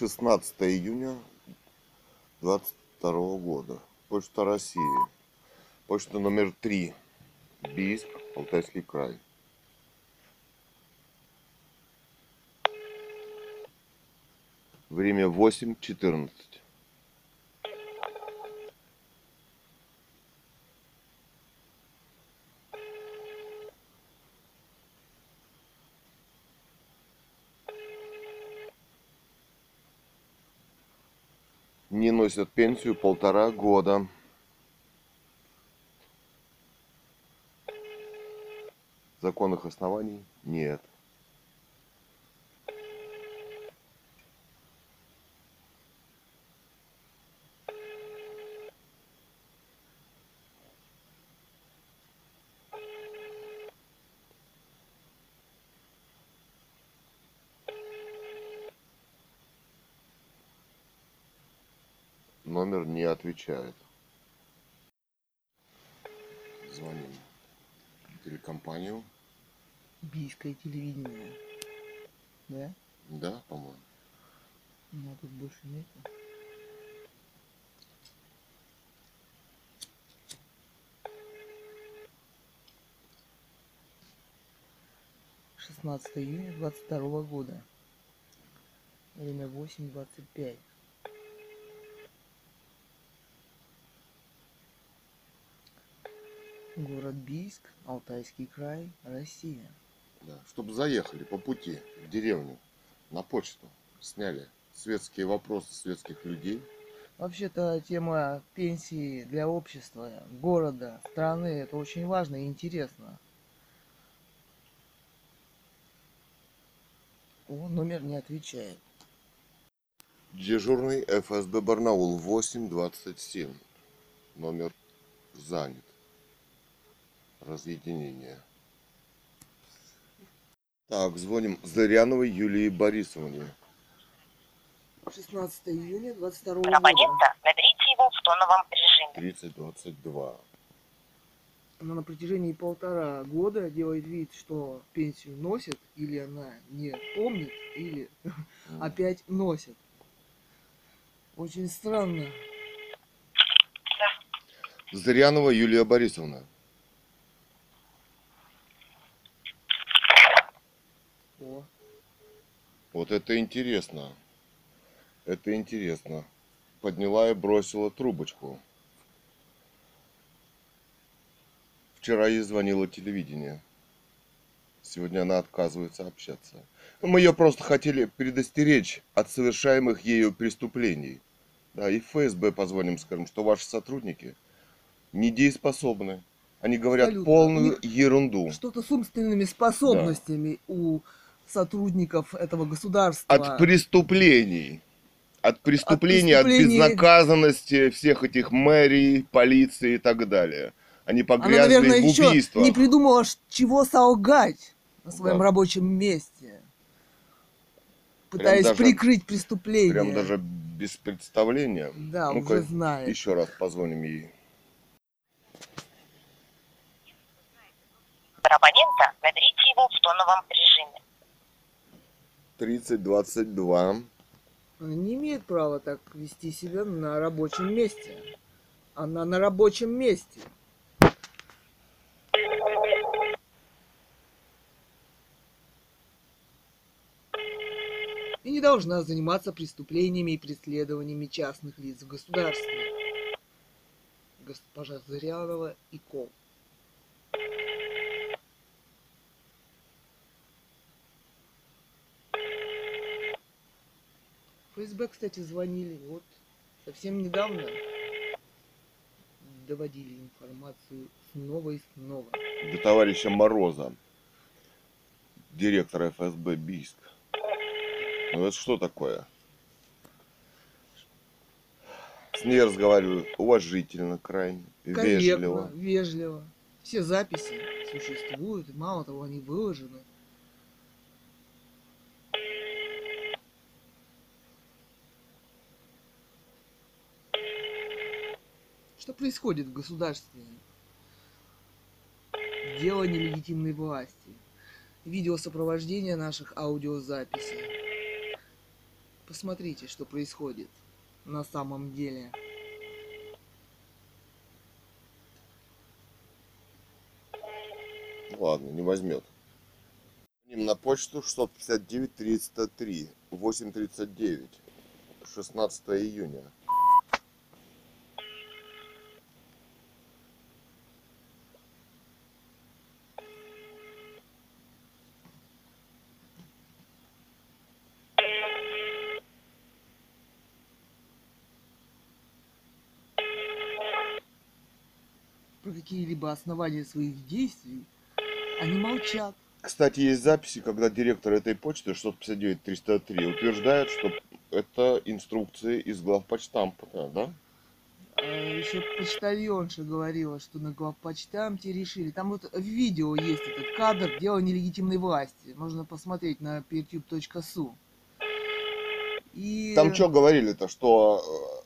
16 июня 22 года. Почта России. Почта номер 3. Бийск, Алтайский край. Время 8.14. Не носят пенсию полтора года. Законных оснований нет. Отвечает. Звоним в телекомпанию. Бийское телевидение. Да? Да, по-моему. Но тут больше нет. 16 июня 22 года. Время 8.25. Город Бийск, Алтайский край, Россия. Да, чтобы заехали по пути в деревню на почту, сняли светские вопросы светских людей. Вообще-то тема пенсии для общества, города, страны, это очень важно и интересно. О, номер не отвечает. Дежурный ФСБ Барнаул 827. Номер занят. Разъединение. Так, звоним Зыряновой Юлии Борисовне. 16 июня 22 года. абонента, наберите его в тоновом режиме. 3022. Она на протяжении полтора года делает вид, что пенсию носит, или она не помнит, или М. опять носит. Очень странно. Зырянова Юлия Борисовна. О, Вот это интересно. Это интересно. Подняла и бросила трубочку. Вчера ей звонило телевидение. Сегодня она отказывается общаться. Мы ее просто хотели предостеречь от совершаемых ею преступлений. Да, и ФСБ позвоним, скажем, что ваши сотрудники недееспособны. Они говорят Абсолютно. полную ерунду. что-то с умственными способностями у сотрудников этого государства. От преступлений. От преступлений, от, преступлений. безнаказанности всех этих мэрий, полиции и так далее. Они Она, погрязли наверное, в еще убийствах. не придумала, чего солгать на своем Да. рабочем месте. Пытаясь даже- прикрыть преступление. Прям даже без представления. Да, Ну-ка, уже знает. Еще раз позвоним ей. Абонента, наберите его в тоновом режиме. 3022. Она не имеет права так вести себя на рабочем месте. Она на рабочем месте. И не должна заниматься преступлениями и преследованиями частных лиц в государстве. Госпожа Зырянова и Кол. ФСБ, кстати, звонили вот совсем недавно. Доводили информацию снова и снова. До товарища Мороза. Директора ФСБ Бийск. Ну это что такое? С ней разговариваю уважительно, крайне, Корректно, вежливо. вежливо. Все записи существуют, и мало того, они выложены. Что происходит в государстве? Дело нелегитимной власти. Видеосопровождение наших аудиозаписей. Посмотрите, что происходит на самом деле. Ладно, не возьмет. Звоним на почту 659 303 839 16 июня. Какие-либо основания своих действий они молчат. Кстати, есть записи, когда директор этой почты 659 303 утверждает, что это инструкции из главпочтампа, да? А еще почтальонша говорила, что на главпочтамте решили. Там вот в видео есть этот кадр «Дело нелегитимной власти». Можно посмотреть на pertube.su. И... Там что говорили-то, что э,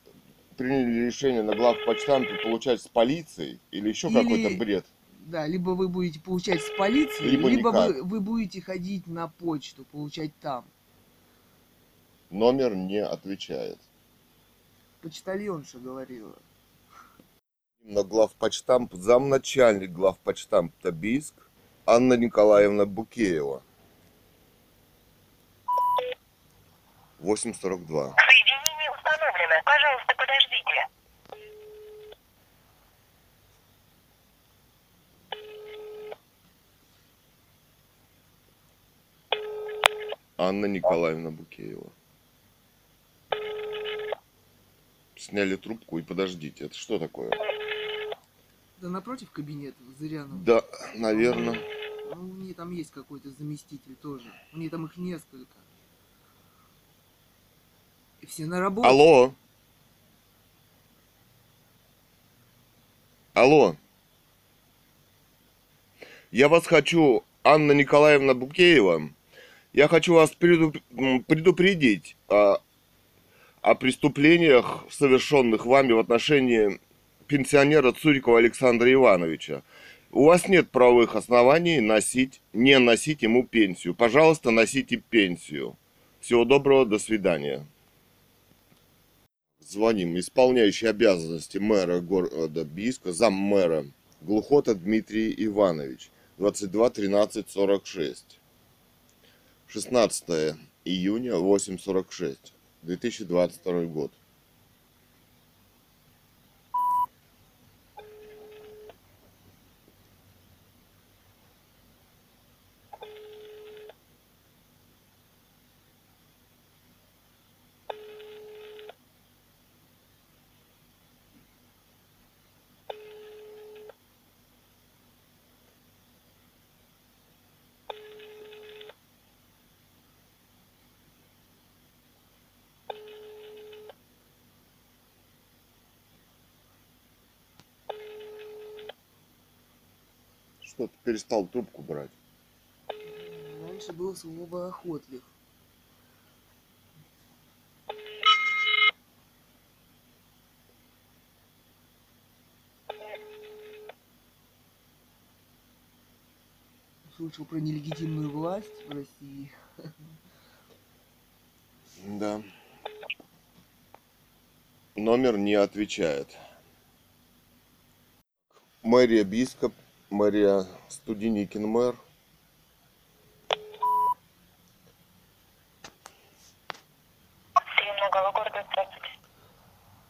приняли решение на главпочтампе получать с полицией или еще Или- какой-то бред? Да, либо вы будете получать с полиции, Либо либо, никак. вы, вы будете ходить на почту, получать там. Номер не отвечает. Почтальонша говорила. На главпочтамп замначальник главпочтампа Бийск Анна Николаевна Букеева. 8.42. Соединение установлено. Пожалуйста, Анна Николаевна Букеева. Сняли трубку и подождите. Это что такое? Да напротив кабинета, Зырянова. Да, наверное. Ну, у нее там есть какой-то заместитель тоже. У нее там их несколько. И все на работе. Алло. Алло. Я вас хочу, Анна Николаевна Букеева. Я хочу вас предупредить о, о преступлениях, совершенных вами в отношении пенсионера Цурикова Александра Ивановича. У вас нет правовых оснований носить, не носить ему пенсию. Пожалуйста, носите пенсию. Всего доброго, до свидания. Звоним. Исполняющий обязанности мэра города Бийска, заммэра Глухота Дмитрий Иванович. 22 13 46. 16 июня 8.46. 2022 год. Перестал трубку брать. Раньше было слово охотлив. Слышал про нелегитимную власть в России. Да. Номер не отвечает. Мэрия Бийска, мэрия Студеникин мэр.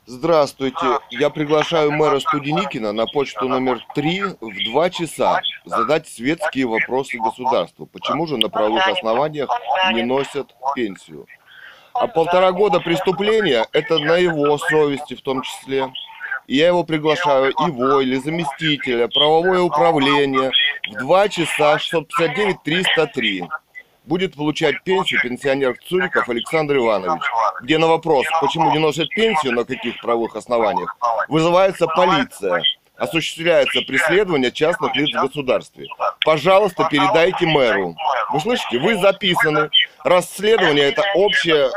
Здравствуйте. Я приглашаю мэра Студеникина на почту номер 3 в 2 часа задать светские вопросы государству. Почему же на правовых основаниях не носят пенсию? А полтора года преступления – это на его совести в том числе. Я его приглашаю, его или заместителя, правовое управление в 2 часа 659-303. Будет получать пенсию пенсионер Цуриков Александр Иванович, где на вопрос, почему не носят пенсию, на каких правовых основаниях, вызывается полиция. Осуществляется преследование частных лиц в государстве. Пожалуйста, передайте мэру. Вы слышите, вы записаны. Расследование это общее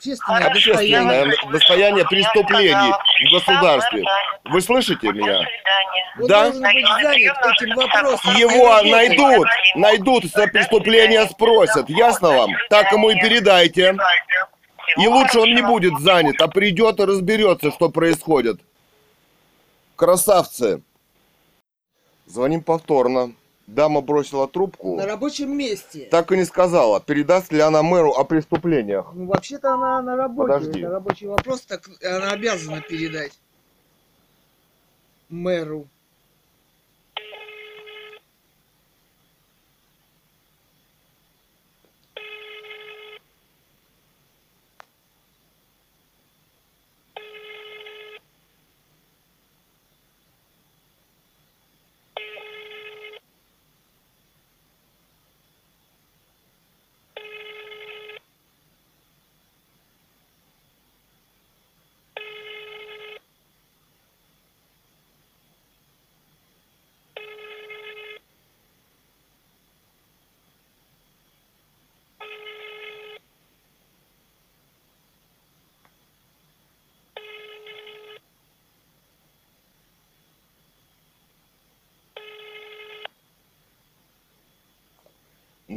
Общественное общественное достояние. достояние преступлений в государстве. Вы слышите меня? Он Да? Его найдут, найдут, за преступление спросят. Ясно вам? Так ему и передайте. И лучше он не хорошо. будет занят, а придет и разберется, что происходит. Красавцы. Звоним повторно. Дама бросила трубку. На рабочем месте. Так и не сказала, передаст ли она мэру о преступлениях. Ну, вообще-то она на работе. Подожди. Это рабочий вопрос, так она обязана передать мэру.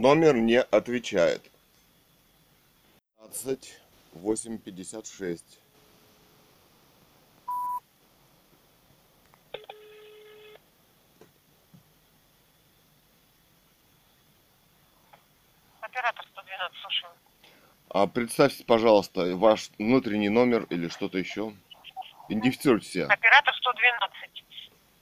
Номер не отвечает. 15 856. Оператор 112, слушаю. А представьте, пожалуйста, ваш внутренний номер или что-то еще. Идентифицируйте себя. Оператор 112.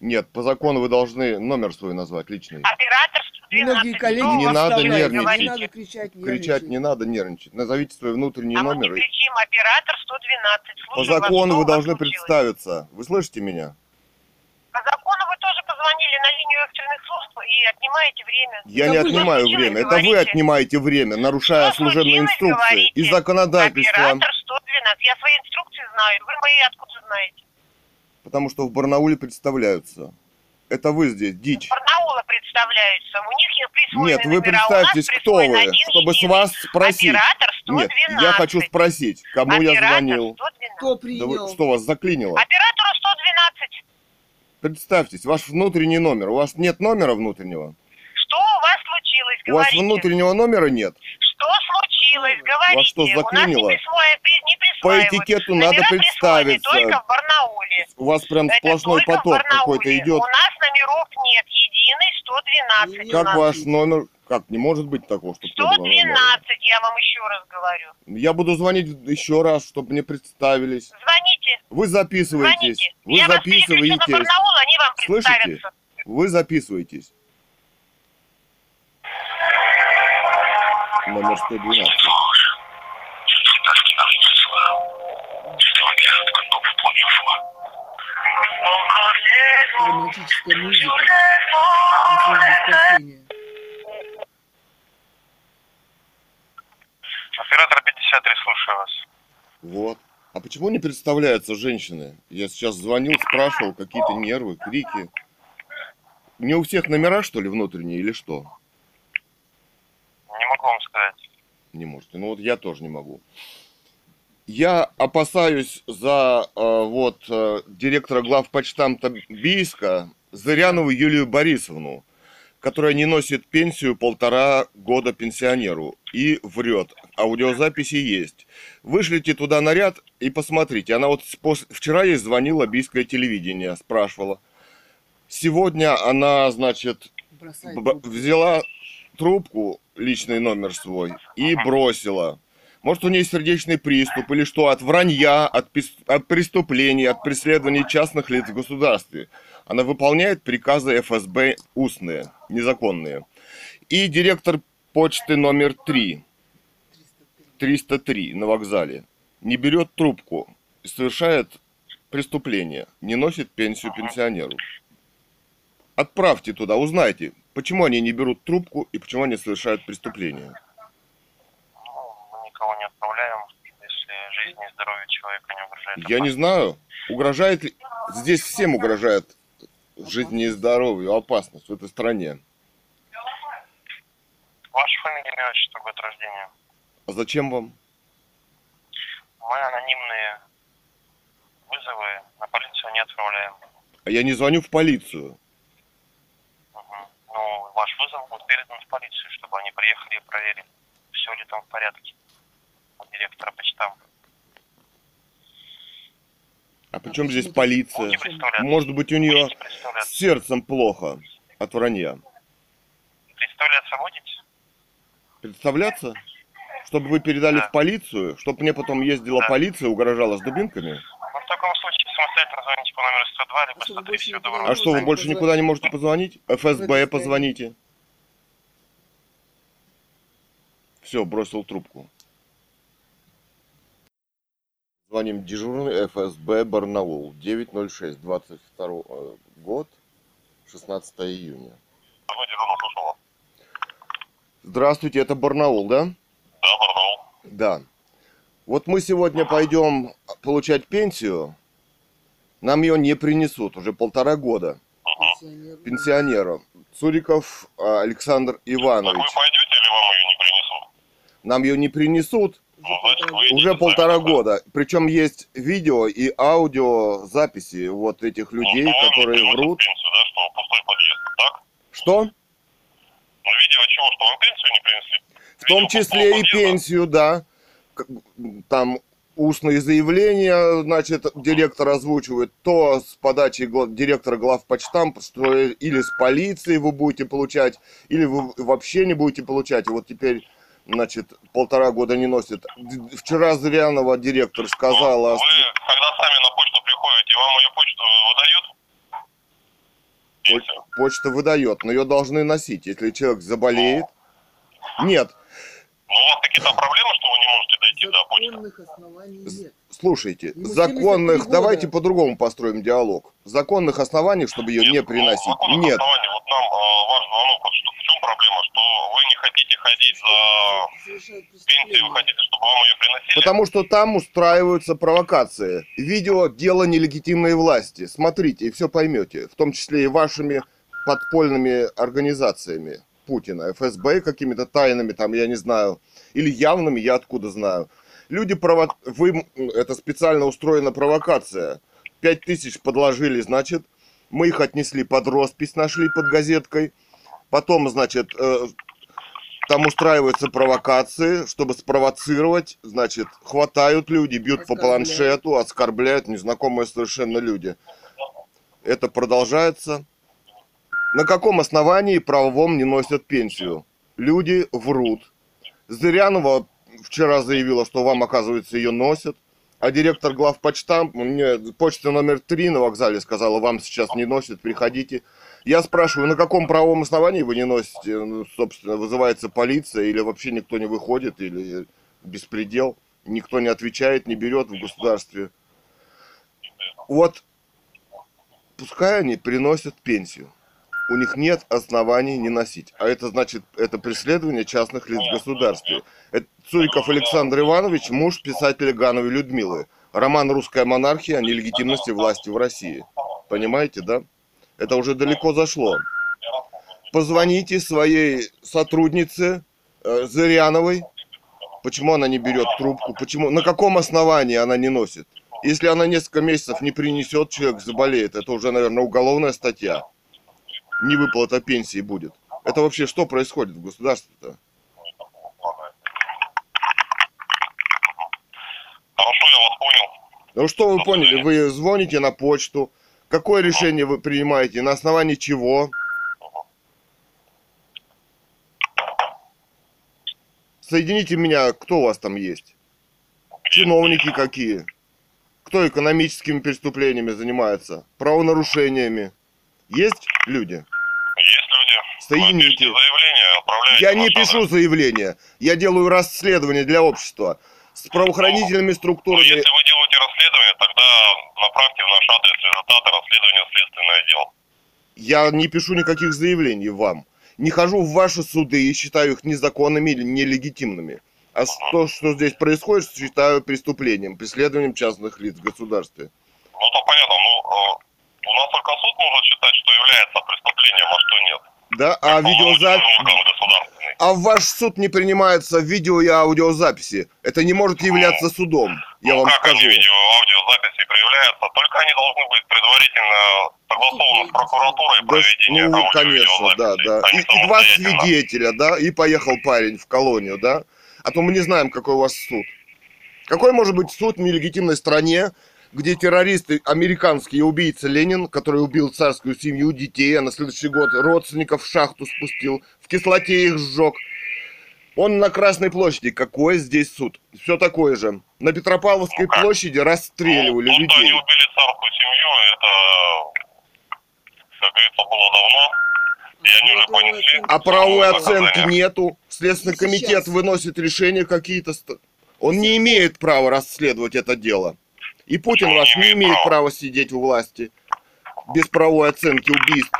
Нет, по закону вы должны номер свой назвать, личный. Оператор 112. Многие коллеги Не надо нервничать. Не Говорите. надо кричать, Кричать не надо, нервничать. Назовите свой внутренний А мы не номер. кричим, оператор 112. По Слушаю вас, закону что вы вас должны случилось? представиться. Вы слышите меня? По закону вы тоже позвонили на линию экстренных служб и отнимаете время. Я Это не отнимаю время. Это вы говорите. отнимаете время, нарушая Что служебные инструкции говорите. и законодательство. Оператор 112. Я свои инструкции знаю. Вы мои откуда знаете? Потому что в Барнауле представляются. Это вы здесь, дичь. Барнаула представляются. У них присвоены Нет, вы номера, представьтесь, кто вы, чтобы с вас спросить. Оператор Нет, 112. я хочу спросить, кому я Оператор звонил. 112. Кто Да принял? вы, что вас заклинило? Оператору 112. Представьтесь, ваш внутренний номер. У вас нет номера внутреннего? У вас случилось? У вас внутреннего номера нет? Что случилось? Говорите. Вас что, У нас заклинило? не, присвоя- при- не По присваивают. этикету Номера надо представиться. только в Барнауле. У вас прям Это сплошной поток какой-то идет. У нас номеров нет. Единый 112. у Как ваш номер? Как, не может быть такого, чтобы не было номера. 112, я вам еще раз говорю. Я буду звонить еще раз, чтобы мне представились. Звоните, Вы записываетесь. звоните. Вы я вас переключу на записываетесь. Барнаул, они вам Слышите? Вы записываетесь. Номер 112. Романтическая музыка. Оператор 53, слушаю вас. Вот. А почему не представляются женщины? Я сейчас звонил, спрашивал, какие-то нервы, крики. Не у всех номера, что ли, внутренние или что? Не могу вам сказать. Не можете. Ну вот я тоже не могу. Я опасаюсь за э, вот э, директора главпочтамта Бийска Зырянову Юлию Борисовну, которая не носит пенсию полтора года пенсионеру и врет. Аудиозаписи есть. Вышлите туда наряд и посмотрите. Она вот пос- вчера ей звонила Бийское телевидение, спрашивала. Сегодня она, значит, взяла трубку, личный номер свой, и бросила. Может, у нее сердечный приступ или что, от вранья, от, от преступлений, от преследований частных лиц в государстве. Она выполняет приказы ФСБ устные, незаконные. И директор почты номер 3, 303 на вокзале, не берет трубку и совершает преступление, не носит пенсию пенсионеру. Отправьте туда, узнайте, почему они не берут трубку и почему они совершают преступление. Ну, мы никого не отправляем, если жизни и здоровью человека не угрожает. Я не знаю, угрожает ли... Здесь всем угрожает жизни и здоровью опасность в этой стране. Ваша фамилия, имя, отчество, год рождения. А зачем вам? Мы анонимные вызовы на полицию не отправляем. А я не звоню в полицию. Ну, ваш вызов будет передан в полицию, чтобы они приехали и проверили, все ли там в порядке. Вот директора почтам. А при чем почему здесь полиция? Может быть, у нее с сердцем плохо от вранья. Представляться будете? Представляться? Чтобы вы передали Да. в полицию, чтобы мне потом ездила Да. полиция, угрожала с дубинками? Ну, в таком случае самостоятельно звоните по номеру 102, либо А что, вы 103 больше всего никуда не А доброго. что, вы можете больше позвонить? никуда не можете позвонить? ФСБ позвоните. Все, бросил трубку. Звоним дежурный ФСБ Барнаул. 906, 22 э, год, 16 июня. Здравствуйте, это Барнаул, да? Да, Барнаул. Да. Вот мы сегодня пойдем получать пенсию. Нам ее не принесут уже полтора года. Пенсионер. Пенсионерам. Цуриков а, Александр Так вы Иванович. пойдете или вам ее не принесут? Нам ее не принесут Ну, значит, полтора вы- года. уже полтора года. Причем есть видео и аудио записи вот этих людей, Ну, вам не которые врут. Пенсию, да, что пустой подъезд, так? Что? Ну, видео чего, что вам пенсию не принесли? В том Видео числе и подъезда? пенсию, да. Там устные заявления, значит, директор озвучивает, то с подачи директора главпочтам, что или с полиции вы будете получать, или вы вообще не будете получать. И вот теперь, значит, полтора года не носит. Вчера Зырянова директор сказала, Вы, когда сами на почту приходите, вам ее почту выдают? Почта выдает, но ее должны носить. Если человек заболеет, нет, Ну, у вас какие-то проблемы, что можете дойти до почты? Законных оснований нет. Слушайте, Ему 73 законных, давайте по-другому построим диалог. Законных оснований, чтобы ее не Нет, приносить, ну, законных нет. оснований. Вот нам э, ваш звонок, вот что, в чем проблема, что вы не хотите ходить за преступление. вы хотите, чтобы вам ее приносили? Потому что там устраиваются провокации. Видео дело нелегитимной власти. Смотрите, и все поймете. В том числе и вашими подпольными организациями Путина, ФСБ какими-то тайными, там, я не знаю, или явными, я откуда знаю. Люди прово... Вы... Это специально устроена провокация. Пять тысяч подложили, значит, мы их отнесли под роспись, нашли под газеткой. Потом, значит, э, там устраиваются провокации, чтобы спровоцировать, значит, хватают люди, бьют по планшету, оскорбляют незнакомые совершенно люди. Это продолжается. На каком основании правовом не носят пенсию? Люди врут. Зырянова вчера заявила, что вам, оказывается, ее носят. А директор главпочтам, мне почта номер три на вокзале сказала, вам сейчас не носят, приходите. Я спрашиваю, на каком правовом основании вы не носите? Ну, собственно, вызывается полиция или вообще никто не выходит, или беспредел. Никто не отвечает, не берет в государстве. Вот пускай они приносят пенсию. У них нет оснований не носить. А это значит, это преследование частных лиц в государстве. Это Цуриков Александр Иванович, муж писателя Гановой Людмилы. Роман «Русская монархия» о нелегитимности власти в России. Понимаете, да? Это уже далеко зашло. Позвоните своей сотруднице э, Зыряновой. Почему она не берет трубку? Почему? На каком основании она не носит? Если она несколько месяцев не принесет, человек заболеет. Это уже, наверное, уголовная статья. Невыплата пенсии будет. Это вообще что происходит в государстве-то? Хорошо, я вас понял. Ну что вы поняли? Вы звоните на почту. Какое решение вы принимаете? На основании чего? Соедините меня, кто у вас там есть? Чиновники какие? Кто экономическими преступлениями занимается? Правонарушениями? Есть люди? Есть люди. Соедините. Заявление, отправляете Я не пишу заявление. Я делаю расследование для общества. С правоохранительными Ну, структурами. если вы делаете расследование, тогда направьте в наш адрес результаты расследования в следственное отдел. Я не пишу никаких заявлений вам. Не хожу в ваши суды и считаю их незаконными или нелегитимными. А то, что здесь происходит, считаю преступлением, преследованием частных лиц в государстве. Ну, то понятно. Ну, э, у нас только суд может считать, что является преступлением, а что нет. Да, а видеозапись... Орган государственный. А в ваш суд не принимаются видео и аудиозаписи. Это не может являться судом, я ну, вам как скажу. они видео, аудиозаписи проявляются? Только они должны быть предварительно согласованы с прокуратурой Да, проведение ну, конечно, да, да. Они И, и два свидетеля, да, и поехал парень в колонию, да. А то мы не знаем, какой у вас суд. Какой может быть суд в нелегитимной стране, где террористы, американские убийца Ленин, который убил царскую семью, детей, а на следующий год родственников в шахту спустил, в кислоте их сжег. Он на Красной площади. Какой здесь суд? Все такое же. На Петропавловской Ну площади расстреливали Ну, то, что они людей. убили царскую семью, это, как говорится, было давно. И они уже понесли. А правовой оценки нету. Следственный Сейчас. комитет выносит решения какие-то. Он не имеет права расследовать это дело. И Путин ваш не имеет права. сидеть у власти без правовой оценки убийств.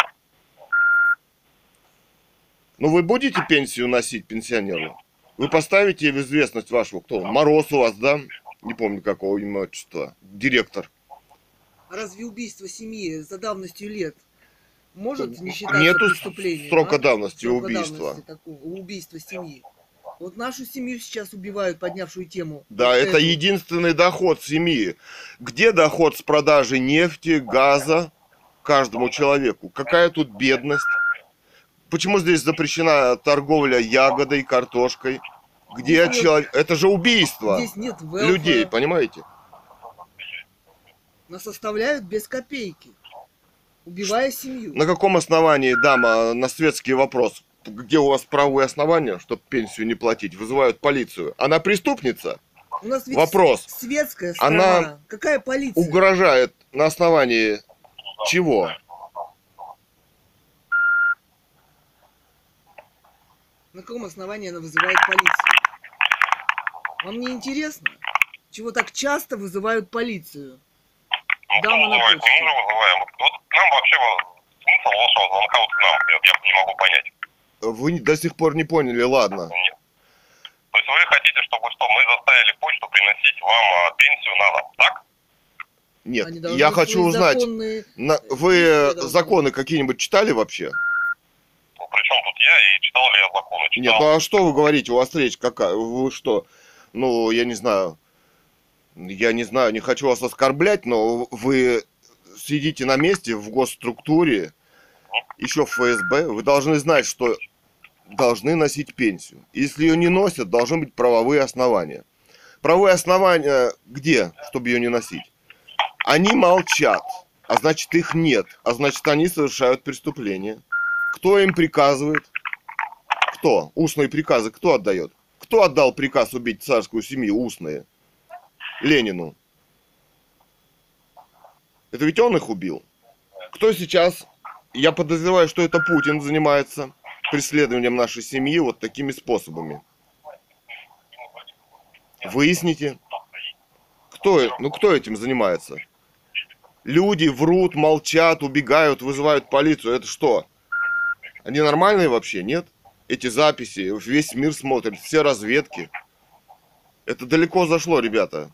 Ну вы будете пенсию носить пенсионеру? Вы поставите в известность вашего, кто? он? Мороз у вас, да? Не помню какого имя отчества. Директор. А разве убийство семьи за давностью лет может не считаться Нету преступлением? срока а? давности Срока убийства. давности такого, убийства семьи. Вот нашу семью сейчас убивают, поднявшую тему. Да, Вот это эту. единственный доход семьи. Где доход с продажи нефти, газа каждому человеку? Какая тут бедность? Почему здесь запрещена торговля ягодой, картошкой? Где Здесь нет- человек? Это же убийство Здесь нет людей, понимаете? Нас оставляют без копейки, убивая семью. На каком основании, дама, на светский вопрос, где у вас правовые основания, чтобы пенсию не платить, вызывают полицию? Она преступница? У нас ведь Вопрос. светская Она страна. Какая полиция? Угрожает на основании чего? На каком основании она вызывает полицию? Вам не интересно? Чего так часто вызывают полицию? Ну, Дама на вызывает? Мы почте. уже вызываем. Вот к нам вообще смысл вашего звонка вот к нам, я, я не могу понять. Вы до сих пор не поняли, ладно. Нет. То есть вы хотите, чтобы что, мы заставили почту приносить вам а, пенсию на дом, так? Нет, Они я хочу узнать, законные- на- вы должны. законы какие-нибудь читали вообще? Ну, причем тут я и читал ли я законы? Читал. Нет, ну а что вы говорите, у вас речь какая? Вы что? Ну, я не знаю. Я не знаю, не хочу вас оскорблять, но вы сидите на месте в госструктуре, еще в ФСБ, вы должны знать, что должны носить пенсию. Если ее не носят, должны быть правовые основания. Правовые основания где, чтобы ее не носить? Они молчат, а значит их нет, а значит они совершают преступление. Кто им приказывает? Кто? Устные приказы кто отдает? Кто отдал приказ убить царскую семью устные? Ленину. Это ведь он их убил. Кто сейчас? Я подозреваю, что это Путин занимается преследованием нашей семьи вот такими способами. Выясните, кто, э- ну, кто этим занимается. Люди врут, молчат, убегают, вызывают полицию. Это что? Они нормальные вообще, нет? Эти записи, весь мир смотрит, все разведки. Это далеко зашло, ребята.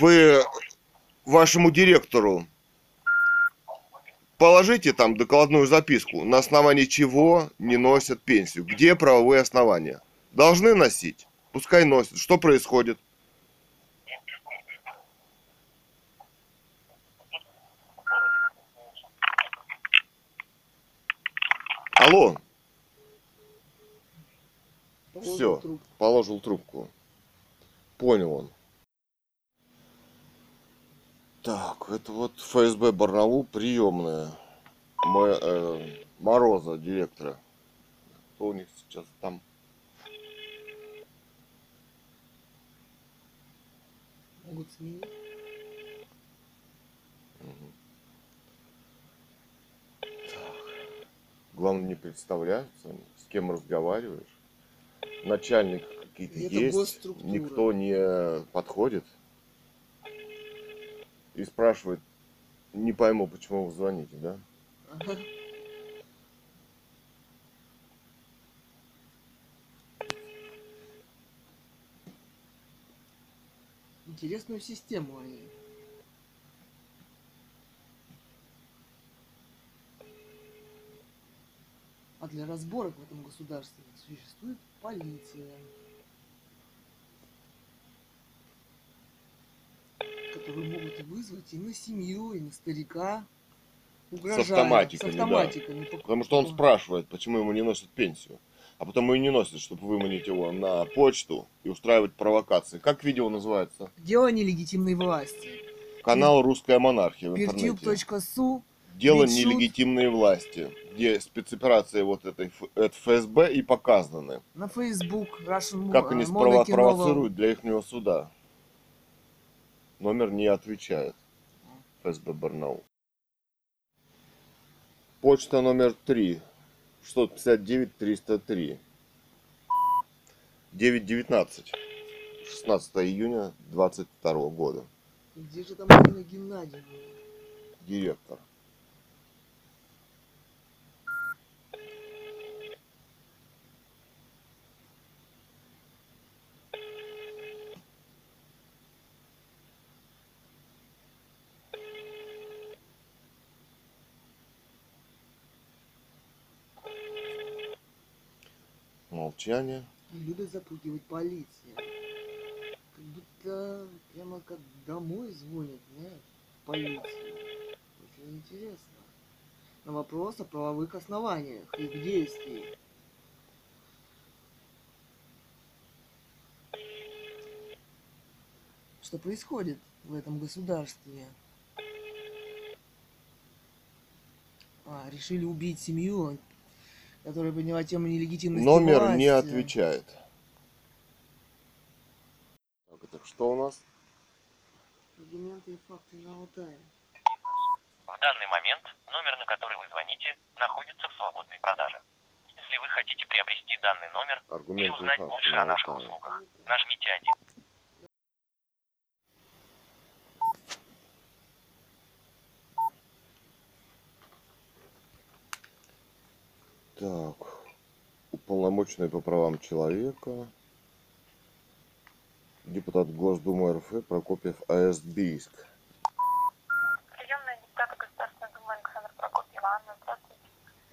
Вы вашему директору положите там докладную записку, на основании чего не носят пенсию. Где правовые основания? Должны носить? Пускай носят. Что происходит? Алло, Положил Всё. трубку. положил трубку. Понял он. Так, это вот ФСБ Барнаул, приемная. Мо- э, Мороза, директора. Кто у них сейчас там? Могут сменить. Главное, не представляются, они, с кем разговариваешь. Начальник какие-то есть, никто не подходит и спрашивает, не пойму, почему вы звоните, да? Интересную систему они. А для разборок в этом государстве существует полиция, которую могут вызвать и на семью, и на старика. Угрожая. автоматиками, С да. автоматиками. по- Потому что он спрашивает, почему ему не носят пенсию. а потом ее не носят, чтобы выманить его на почту и устраивать провокации. Как видео называется? Дело нелегитимной власти. Канал «Русская монархия» в интернете. Peertube.su Дело нелегитимной власти, где спецоперации вот этой ФСБ и показаны. на Facebook Russian Как они э, спрово- Monarchy провоцируют для их суда. Номер не отвечает. ФСБ Барнаул. Почта номер 3. 659 303. 919. 16 июня 22 года. Где же там Геннадьевна? Директор. Молчание. Любят запугивать полиция. Как будто прямо как домой звонят, знаешь, полиция. Очень интересно. На вопрос о правовых основаниях их действий. Что происходит в этом государстве? А, решили убить семью, которая подняла тему нелегитимности Номер не власти. отвечает. Так, это что у нас? Аргументы и факты на Алтае. В данный момент номер, на который вы звоните, находится в свободной продаже. Если вы хотите приобрести данный номер Аргументы и узнать факты больше на о наших услугах, нажмите 1. Так, уполномоченный по правам человека, депутат Госдумы РФ Прокопьев А.С. Бийск. Приемная депутата Государственной Думы Александр Прокопьева. Анна, здравствуйте.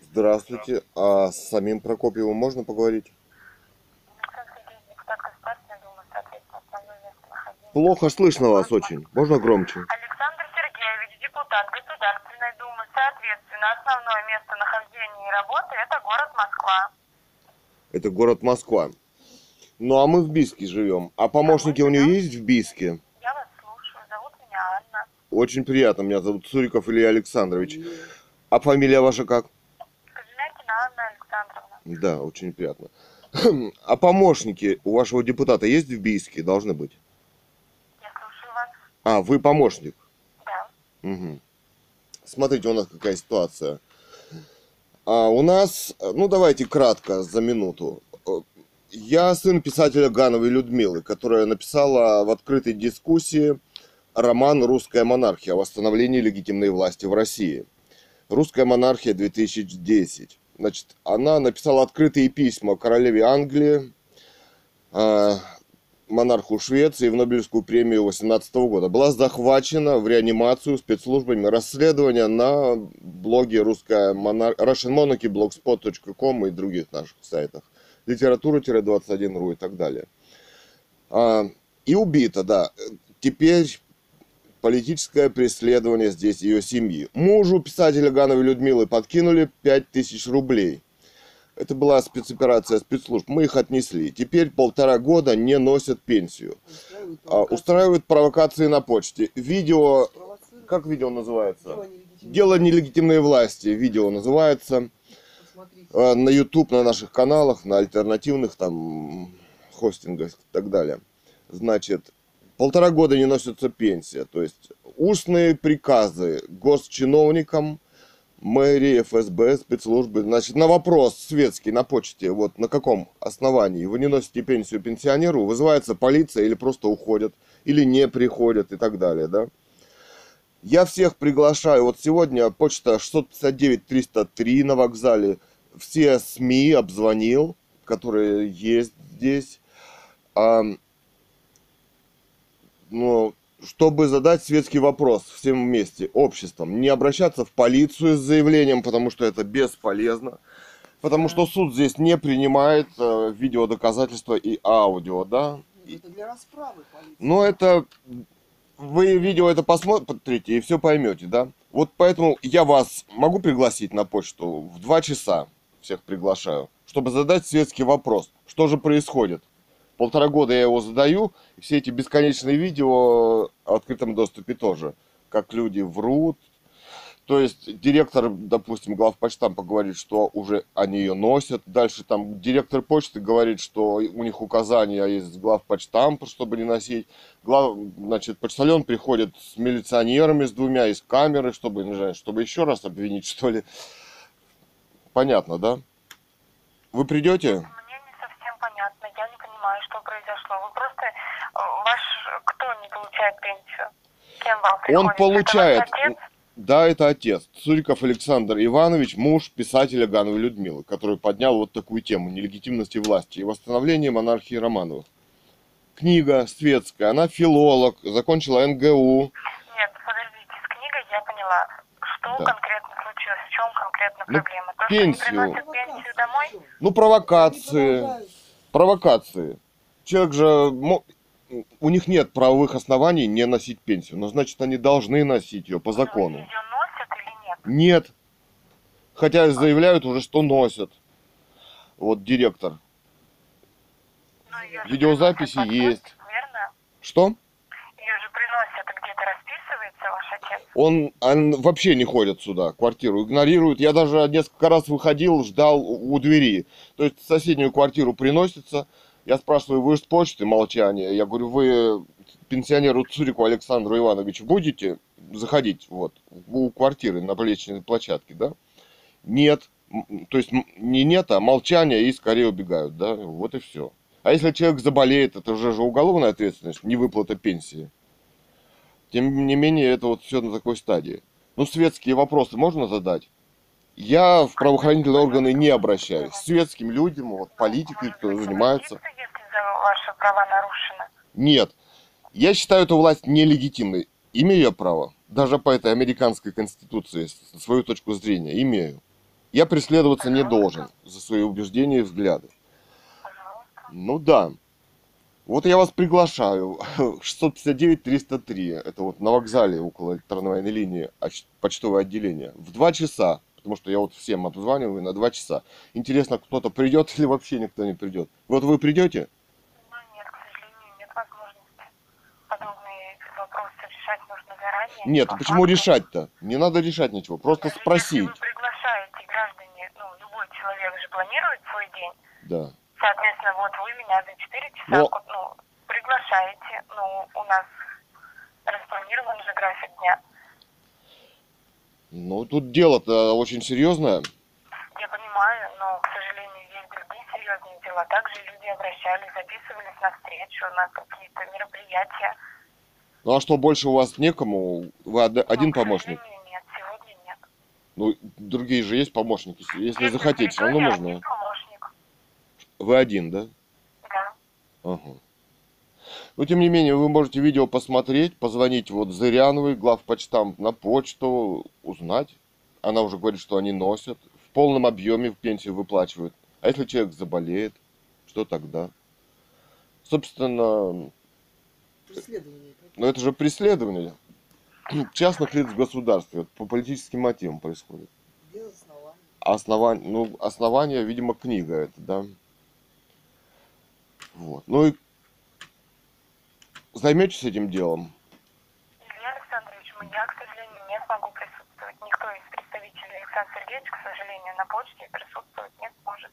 Здравствуйте, а с самим Прокопьевым можно поговорить? Александр Сергеевич, депутат Государственной Думы, соответственно, основное место нахождения. Плохо слышно вас очень, можно громче? Александр Сергеевич, депутат Государственной Думы, соответственно, основное место нахождения и работы – это город Москва. Это город Москва. Ну а мы в Бийске живем. А помощники у нее есть в Бийске? Я вас слушаю. Зовут меня Анна. Очень приятно, меня зовут Цуриков Илья Александрович. А фамилия ваша как? Козелякина Анна Александровна. Да, очень приятно. А помощники у вашего депутата есть в Бийске? Должны быть. Я слушаю вас. А, вы помощник. Да. Мгм. Смотрите, у нас какая ситуация. А у нас, э, ну давайте кратко, за минуту. Э, Я сын писателя Гановой Людмилы, которая написала в открытой дискуссии роман «Русская монархия. О восстановлении легитимной власти в России». «Русская монархия 2010». Значит, она написала открытые письма королеве Англии, э, монарху Швеции в Нобелевскую премию 2018 года. Была захвачена в реанимацию спецслужбами расследования на блоге русская монар... Russian Monarchy, и других наших сайтах. Литература-21.ру и так далее. А, и убита, да. Теперь политическое преследование здесь ее семьи. Мужу писателя Гановой Людмилы подкинули 5000 рублей. Это была спецоперация спецслужб. Мы их отнесли. Теперь полтора года не носят пенсию. Устраивают А, провокации. устраивают провокации на почте. Видео, как видео называется? Дело нелегитимной власти. Видео называется. Посмотрите. Э, На YouTube, на наших каналах, на альтернативных там хостингах и так далее. Значит, полтора года не носится пенсия. То есть устные приказы госчиновникам, мэрии, ФСБ, спецслужбы. Значит, на вопрос светский на почте, вот на каком основании вы не носите пенсию пенсионеру, вызывается полиция или просто уходят, или не приходят и так далее, да. Я всех приглашаю. Вот сегодня почта 659-303 на вокзале. Все СМИ обзвонил, которые есть здесь. А, ну, чтобы задать светский вопрос всем вместе, обществом. Не обращаться в полицию с заявлением, потому что это бесполезно. Потому что суд здесь не принимает э, видеодоказательства и аудио, да. Это для расправы полиции. Но это вы видео это посмотрите и все поймете, да? Вот поэтому я вас могу пригласить на почту в 2 часа всех приглашаю, чтобы задать светский вопрос. Что же происходит? Полтора года я его задаю, и все эти бесконечные видео в открытом доступе тоже. Как люди врут. То есть директор, допустим, главпочтампа говорит, что уже они ее носят. Дальше там директор почты говорит, что у них указания есть главпочтампа, чтобы не носить. Глав, значит, почтальон приходит с милиционерами, с двумя, из камеры, чтобы, не знаю, чтобы еще раз обвинить, что ли. Понятно, да? Вы придете? Мне не совсем понятно, я не понимаю, что произошло. Вы просто, э, ваш, кто не получает пенсию? Кем вам Он получает. Это? Да, это отец. Цуриков Александр Иванович, муж писателя Гановой Людмилы, который поднял вот такую тему нелегитимности власти и восстановления монархии Романовых. Книга светская, она филолог, закончила НГУ. Нет, подождите, с книгой я поняла. Что Да. конкретно случилось? В чем конкретно Ну, проблема? То, пенсию. что пенсию домой? Ну, провокации, провокации. Человек же, у них нет правовых оснований не носить пенсию, но значит они должны носить ее по закону. Ее носят или нет? Нет. Хотя заявляют уже, что носят. Вот директор. Ну, Видеозаписи приносят есть. Верно? Что? Ее же приносят, где-то расписывается ваш отец. Он, он вообще не ходит сюда, квартиру игнорирует. Я даже несколько раз выходил, ждал у у двери. То есть в соседнюю квартиру приносится. Я спрашиваю, вы с почты? Молчание. Я говорю, вы пенсионеру Цурику Александру Ивановичу будете заходить вот у квартиры на лестничной площадке, да? Нет. То есть не нет, а молчание и скорее убегают, да? Вот и все. А если человек заболеет, это уже же уголовная ответственность, не выплата пенсии. Тем не менее, это вот все на такой стадии. Ну, светские вопросы можно задать? Я в правоохранительные органы не обращаюсь. Светским людям, вот, политикой, Может кто занимается. ваши права нарушены? Нет. Я считаю эту власть нелегитимной. Имею я право. Даже по этой американской конституции, свою точку зрения, имею. Я преследоваться не должен за свои убеждения и взгляды. Ну да. Вот я вас приглашаю. 659-303. Это вот на вокзале около электронной линии оч- почтовое отделение. В два часа. Потому что я вот всем обзваниваю на два часа. Интересно, кто-то придет или вообще никто не придет. Вот вы придете? Ну, нет, к сожалению, нет возможности. Подобные вопросы решать нужно заранее. Нет, по а почему факту. решать-то? Не надо решать ничего. Просто Если спросить. вы приглашаете граждане, ну, любой человек же планирует свой день. Да. Соответственно, вот вы меня за 4 часа Но- ну, приглашаете. Ну, у нас распланирован же график дня. Ну, тут дело-то очень серьезное. Я понимаю, но, к сожалению, есть другие серьезные дела. Также люди обращались, записывались на встречу, на какие-то мероприятия. Ну, а что, больше у вас некому? Вы од- один Но, к помощник? нет, сегодня нет. Ну, другие же есть помощники. Если захотите, все равно территории можно. один помощник, Вы один, да? да. Ага. Но тем не менее, вы можете видео посмотреть, позвонить вот Зыряновой, главпочтам на почту, узнать. Она уже говорит, что они носят. В полном объеме в пенсию выплачивают. А если человек заболеет, что тогда? Собственно, Преследование. ну это же преследование частных лиц в государстве. По политическим мотивам происходит. Без основание, ну, основание, видимо, книга это, да. Вот. Ну и займетесь этим делом. Илья Александрович, мы- я, к сожалению, не смогу присутствовать. Никто из представителей Александра Сергеевича, к сожалению, на почте присутствовать не сможет.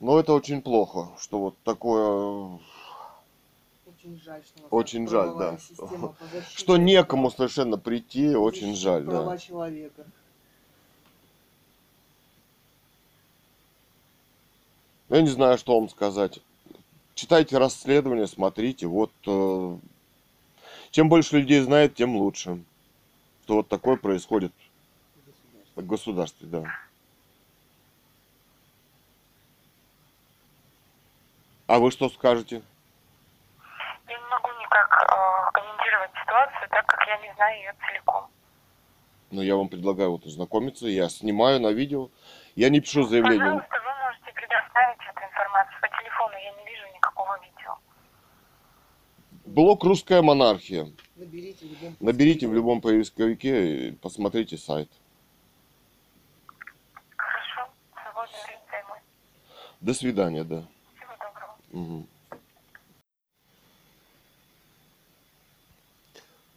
Но это очень плохо, что вот такое, Очень жаль, что Очень жаль, да. что некому совершенно прийти, очень жаль, права да. человека. Я не знаю, что вам сказать. Читайте расследования, смотрите, вот э, чем больше людей знает, тем лучше, что вот такое происходит в государстве. да. А вы что скажете? Я не могу никак э, комментировать ситуацию, так как я не знаю ее целиком. Ну, я вам предлагаю вот ознакомиться, я снимаю на видео. Я не пишу заявление. Пожалуйста, вы можете предоставить эту информацию телефону, я не вижу никакого видео. Блок «Русская монархия». Наберите в любом Наберите в любом поисковике и посмотрите сайт. До свидания, да. Всего доброго. Мгм.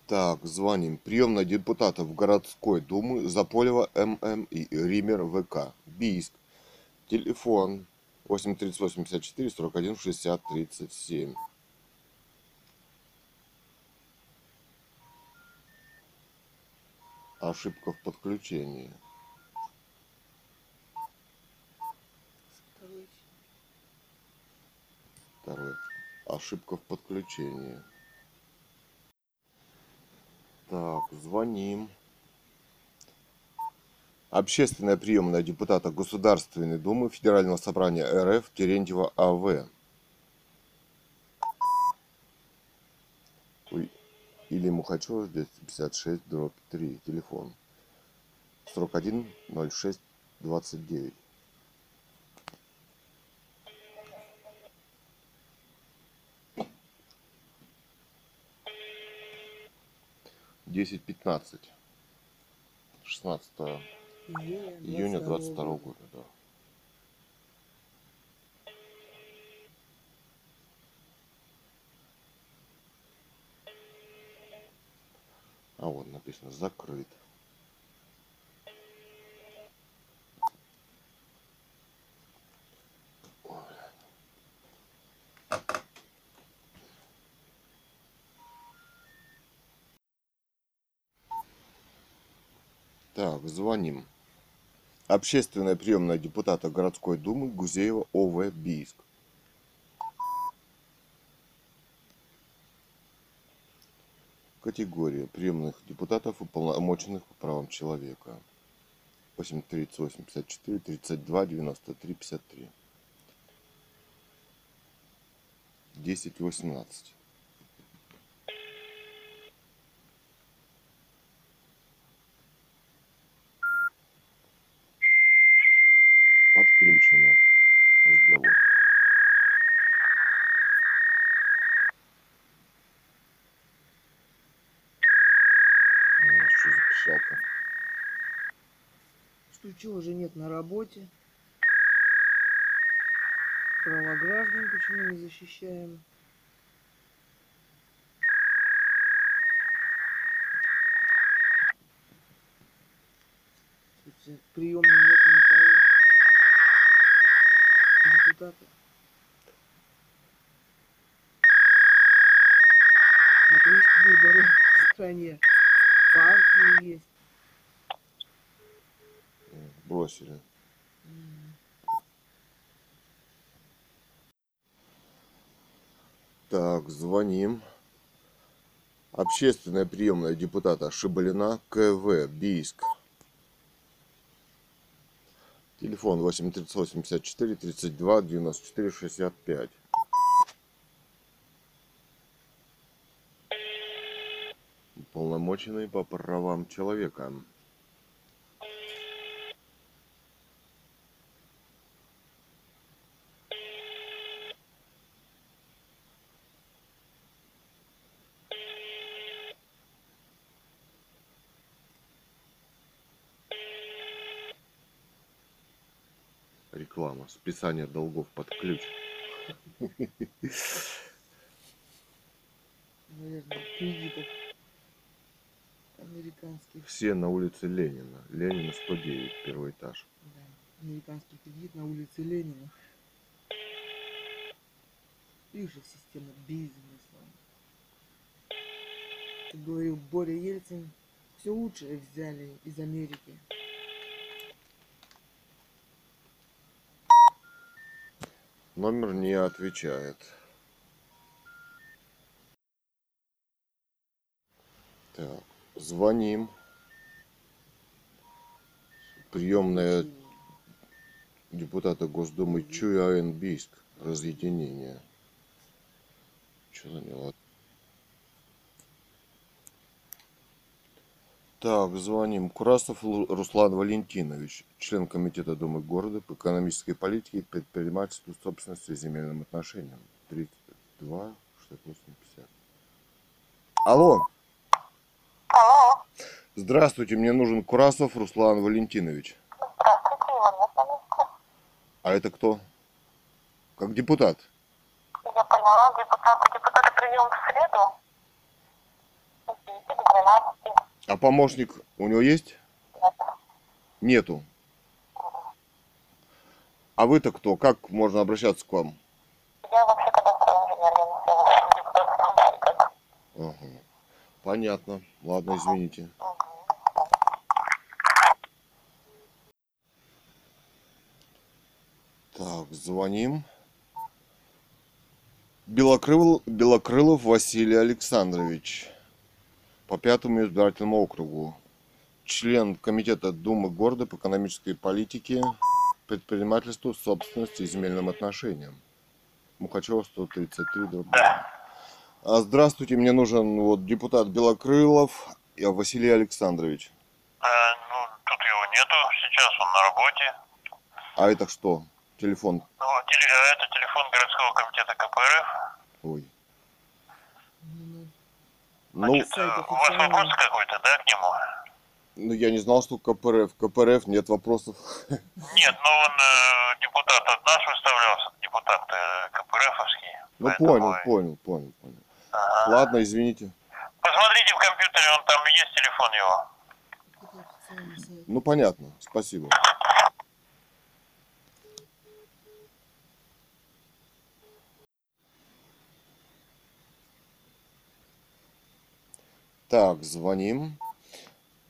Так, звоним. Приемная депутатов городской думы Заполева ММ и Ример ВК. Бийск. Телефон 83854 41 60 37. Ошибка в подключении. Второе. Ошибка в подключении. Так, звоним. Общественная приемная депутата Государственной Думы Федерального собрания РФ Терентьева АВ. Или Мухачева 256 дробь 3. Телефон. 41 06 29. Десять пятнадцать. Шестнадцатое июня двадцать второго года, да. А вот написано закрыт. Так, звоним. Общественная приемная депутата городской думы Гузеева ОВ Бийск. Категория приемных депутатов, уполномоченных по правам человека. 8 38 54 32 93 53. 10 18. Подключено. Разговор. М, Что за пищалка? Что чего же нет на работе? Права граждан почему не защищаем? Слушайте, приемной нет никого. Депутата. Зато есть выборы в стране. Партии есть. М, Бросили. М. Так, звоним. Общественная приемная депутата Шибалина КВ Бийск. Телефон 8 38 54 32 94 65. Полномоченный по правам человека. Реклама. Списание долгов под ключ. Наверное, кредитов американских. Все на улице Ленина. Ленина 109, первый этаж. Да, американский кредит на улице Ленина. Их же система бизнеса. Как говорил Боря Ельцин, все лучшее взяли из Америки. Номер не отвечает. Так, звоним. Приемная депутата Госдумы Чуян Бийск. Разъединение. Что за Так, звоним. Курасов Руслан Валентинович, член комитета Думы города по экономической политике, предпринимательству, собственности и земельным отношениям. 32, 68, 50. Алло, Алло, здравствуйте, мне нужен Курасов Руслан Валентинович. здравствуйте, Иван Васильевич. А это кто? как депутат. Я поняла, депутаты, депутаты прием в среду. С 9 до 12. А помощник у него есть? Нет. Нету. А вы-то кто? Как можно обращаться к вам? Я вообще кадастровый инженер. Ага. Понятно. Ладно, извините. Так, звоним. Белокрыл, Белокрылов Василий Александрович. По пятому избирательному округу. Член Комитета Думы города по экономической политике, предпринимательству, собственности и земельным отношениям. Мухачева 133, дробь. А, Здравствуйте, мне нужен вот депутат Белокрылов Василий Александрович. Э, ну, тут его нету сейчас, он на работе. А это что? Телефон. Ну, теле- это телефон городского комитета КПРФ. Ой. Ну, э, у вас вопрос какой-то, да, к нему? ну, я не знал, что КПРФ. КПРФ нет вопросов. Нет, ну он э, депутат от нас выставлялся, депутат э, КПРФовский. Ну, Поэтому, понял, понял, понял, понял. ага. Ладно, извините. Посмотрите в компьютере, он там есть телефон его. Ну, понятно. Спасибо. Так, звоним.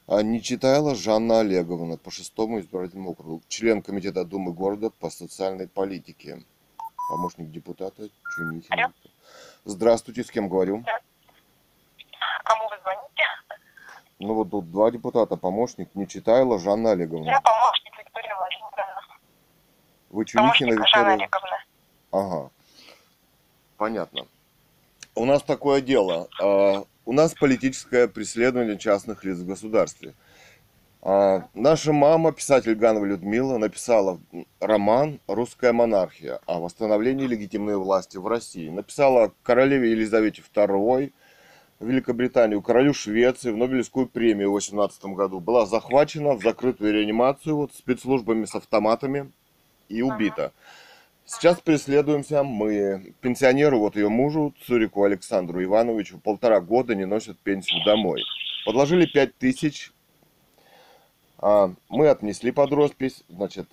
А Нечитайла Жанна Олеговна по шестому избирательному округу. Член комитета Думы города по социальной политике. Помощник депутата Чунихина. Алло. Здравствуйте, с кем говорю? Кому вы звоните? Ну вот тут два депутата, помощник Нечитайла Жанна Олеговна. Я помощник Виктория Владимировна. Вы Чунихина Помощник Жанна Виктория? Олеговна. Ага. Понятно. У нас такое дело. У нас политическое преследование частных лиц в государстве. А, Наша мама, писатель Ганова Людмила, написала роман «Русская монархия» о восстановлении легитимной власти в России. Написала королеве Елизавете II, Великобританию, королю Швеции в Нобелевскую премию в 18 году. Была захвачена в закрытую реанимацию вот, спецслужбами с автоматами и убита. Сейчас преследуемся мы. Пенсионеру, вот ее мужу, Цурику Александру Ивановичу, полтора года не носят пенсию домой. Подложили пять тысяч. А, мы отнесли под роспись. Значит,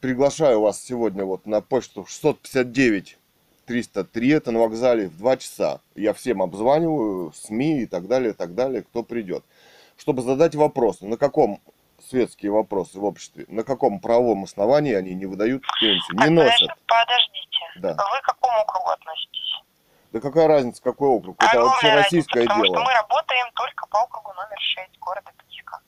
приглашаю вас сегодня вот на почту 659 303. Это на вокзале в 2 часа. Я всем обзваниваю, СМИ и так далее, и так далее, кто придет. Чтобы задать вопросы, на каком светские вопросы в обществе, на каком правовом основании они не выдают пенсию, не носят. Подождите. Да. Вы к какому округу относитесь? Да какая разница, какой округ? Это Огромная общероссийское разница, потому дело. что мы работаем только по округу номер 6 города Писка.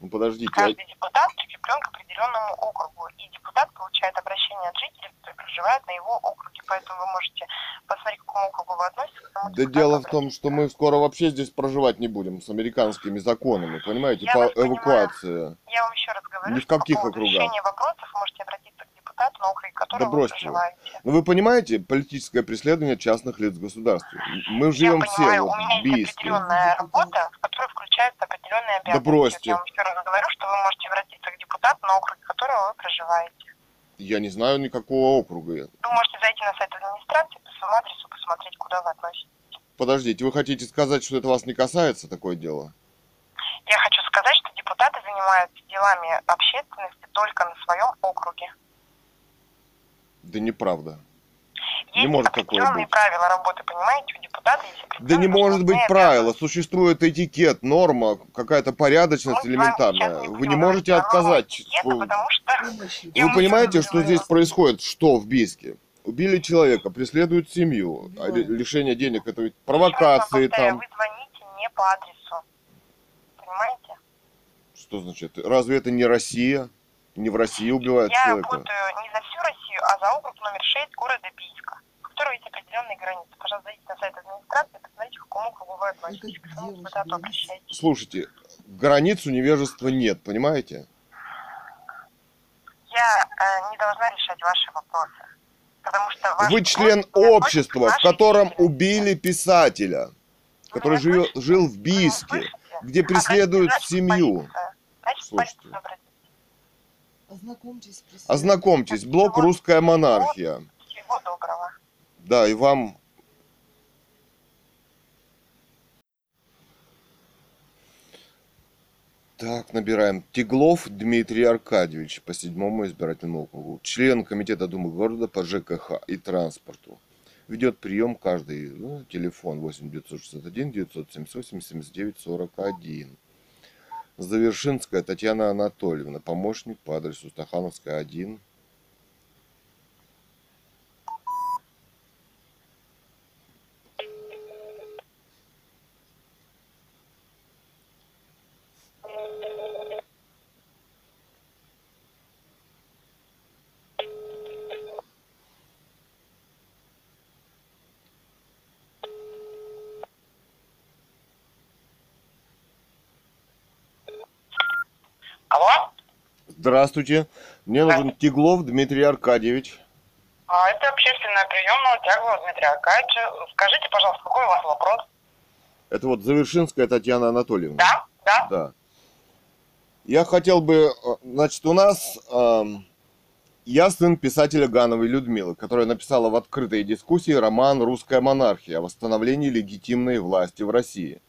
Ну подождите, а- Каждый депутат прикреплен к определенному округу, и депутат получает обращение от жителей, которые проживают на его округе, поэтому вы можете посмотреть, к какому округу вы относитесь. к тому да дело в том, что мы скоро вообще здесь проживать не будем с американскими законами, понимаете, Я по вас понимаю. эвакуации. Я вам еще раз говорю, Ни в каких по округах. решения вопросов можете обратиться к депутату, на округе которого Да вы проживаете. Ну вы понимаете, политическое преследование частных лиц в государстве. Мы живем я все понимаю, вот у меня есть определенная работа, в которой включаются определенные обязанности. бросьте. Я вам еще раз говорю, что вы можете обратиться к депутату, на округе которого вы проживаете. Я не знаю никакого округа. Вы можете зайти на сайт администрации по своему адресу, посмотреть, куда вы относитесь. Подождите, вы хотите сказать, что это вас не касается, такое дело? Я хочу сказать, что депутаты занимаются делами общественности только на своем округе. Да неправда. Есть Не может такое быть. правила работы, понимаете, у депутата есть Да не может быть правила, существует этикет, норма, какая-то порядочность Мы элементарная. не Вы не можете отказать. этикета, Вы- потому что. Я Вы понимаете, что здесь происходит? Что в Бийске? Убили человека, преследуют семью, а Убивают. лишение денег это ведь Еще раз провокации там. Вы звоните не по адресу. Понимаете? Что значит? Разве это не Россия? Не в России убивают Я человека? работаю не за всю Россию, а за округ номер 6 города Бийска, у которого есть определенные границы. Пожалуйста, зайдите на сайт администрации, посмотрите, к какому округу вы относитесь, к депутату ваши обращаетесь. Слушайте, границу невежества нет, понимаете? Я э, не должна решать ваши вопросы. Потому что ваши Вы член общества, в котором деятельности. убили писателя, Вы который жил, жил в Бийске, где Обратитесь, преследуют значит, в семью. Значит, Слушайте. полицию. Ознакомьтесь. Ознакомьтесь, блок «Русская монархия». Всего доброго. Да, и вам... Так, набираем. Теглов Дмитрий Аркадьевич по седьмому избирательному округу. Член Комитета Думы города по ЖКХ и транспорту. Ведет прием каждый. Ну, телефон 8 961 978 79 41. Завершинская Татьяна Анатольевна, помощник по адресу Стахановская 1. Алло? Здравствуйте. Мне нужен Теглов Дмитрий Аркадьевич. А, это общественная приемная Тягова Дмитрия Аркадьевича. Скажите, пожалуйста, какой у вас вопрос? Это вот Завершинская Татьяна Анатольевна. Да? Да? Да. Я хотел бы, э, значит, у нас эм, я сын писателя Гановой Людмилы, которая написала в открытой дискуссии роман «Русская монархия. О восстановлении легитимной власти в России».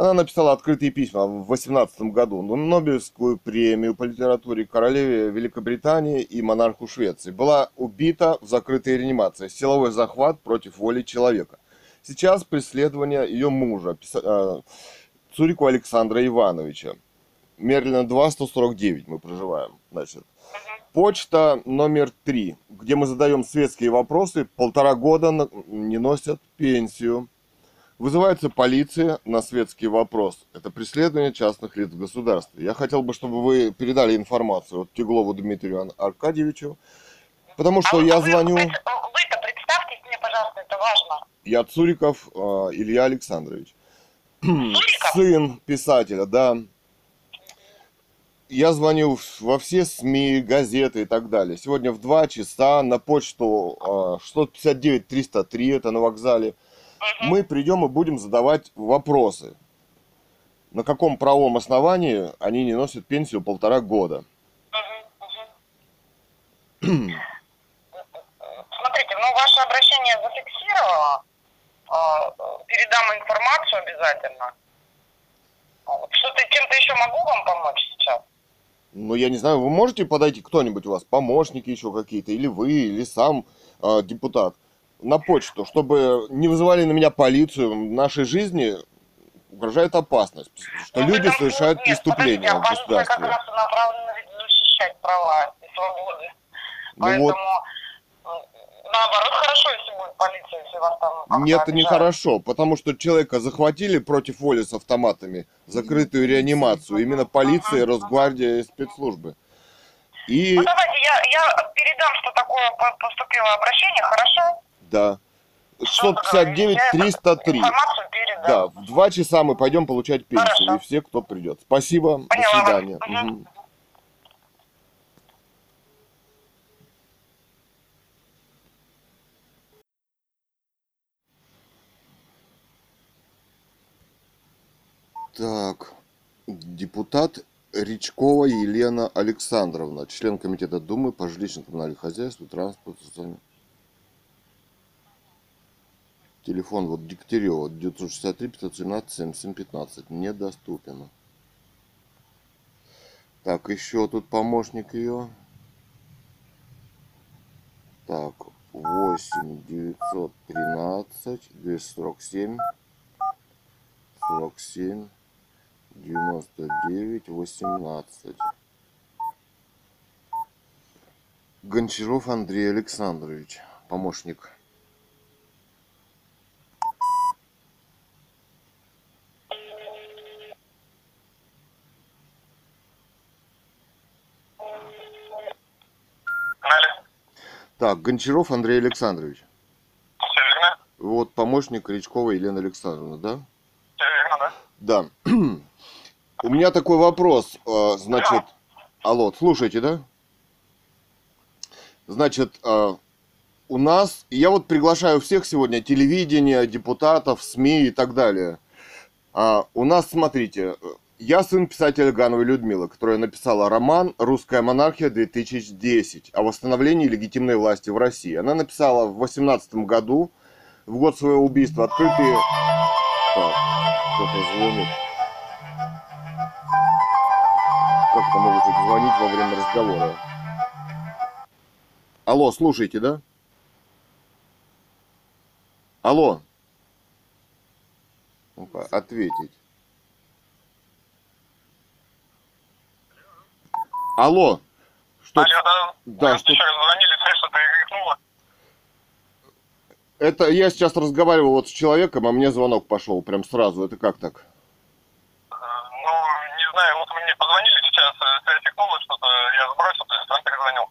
Она написала открытые письма в 18 году на Нобелевскую премию по литературе королеве Великобритании и монарху Швеции. Была убита в закрытой реанимации. Силовой захват против воли человека. Сейчас преследование ее мужа, э, Цурику Александра Ивановича. Мерлина 2, 149 мы проживаем. Значит, почта номер 3, где мы задаем светские вопросы, полтора года не носят пенсию. Вызывается полиция на светский вопрос. Это преследование частных лиц в государстве. Я хотел бы, чтобы вы передали информацию вот Теглову Дмитрию Аркадьевичу, потому что А я а вы- звоню, вы- Вы-то представьтесь мне, пожалуйста, это важно. я Цуриков э, Илья Александрович. Цуриков? Сын писателя, да. Я звоню во все СМИ, газеты и так далее. Сегодня в 2 часа на почту э, 659-303, это на вокзале. Мгм. Мы придем и будем задавать вопросы. На каком правом основании они не носят пенсию полтора года? Мгм, мгм. Смотрите, ну ваше обращение зафиксировано. А, Передам информацию обязательно. Вот. Что-то чем-то еще могу вам помочь сейчас? Ну, я не знаю, вы можете подойти, кто-нибудь у вас, помощники еще какие-то, или вы, или сам э, депутат, на почту, чтобы не вызывали на меня полицию. В нашей жизни угрожает опасность, что Ну, в люди этом совершают нет, преступления в полиция как государстве. раз направлена защищать права и свободы. Ну Поэтому, вот, наоборот, хорошо, если будет полиция, если вас там нет, это обижают. нехорошо, потому что человека захватили против воли с автоматами, закрытую реанимацию, именно полиция, Росгвардия и спецслужбы. И, Ну давайте я, я передам, что такое по- поступило обращение, хорошо? Да, Что договорились? Я 659-303. Информацию передам. Да, в два часа мы пойдем получать пенсию, Хорошо. и все, кто придет. Спасибо, Поняла до свидания. Мгм. Так, депутат Речкова Елена Александровна, член комитета Думы по жилищному коммунальному хозяйству, транспорту, социальному. Телефон вот Дегтярева 963 517 77 15 недоступен. Так, еще тут помощник ее. Так, 8 913 247 47 99 18. Гончаров Андрей Александрович, помощник. Алло. Так, Гончаров Андрей Александрович. Все верно? Вот помощник Речкова Елена Александровна, да? Все верно, да? Да. У меня такой вопрос. э, Значит, алло, слушайте, да? Значит, э, у нас, я вот приглашаю всех сегодня, телевидение, депутатов, СМИ и так далее. А, У нас, смотрите, Я сын писателя Гановой Людмилы, которая написала роман «Русская монархия-2010» о восстановлении легитимной власти в России. Она написала в 18 году, в год своего убийства, открытые... Так, кто-то звонит. Как это могут звонить во время разговора? Алло, слушайте, да? Алло. Ну-ка, ответить. Алло. Что? Алло, да. Да, что- еще раз звонили, что-то игрикнула. Это я сейчас разговаривал вот с человеком, а мне звонок пошел прям сразу. Это как так? Э, Ну, не знаю, вот мне позвонили сейчас, э, связь что-то я сбросил, то есть вам перезвонил.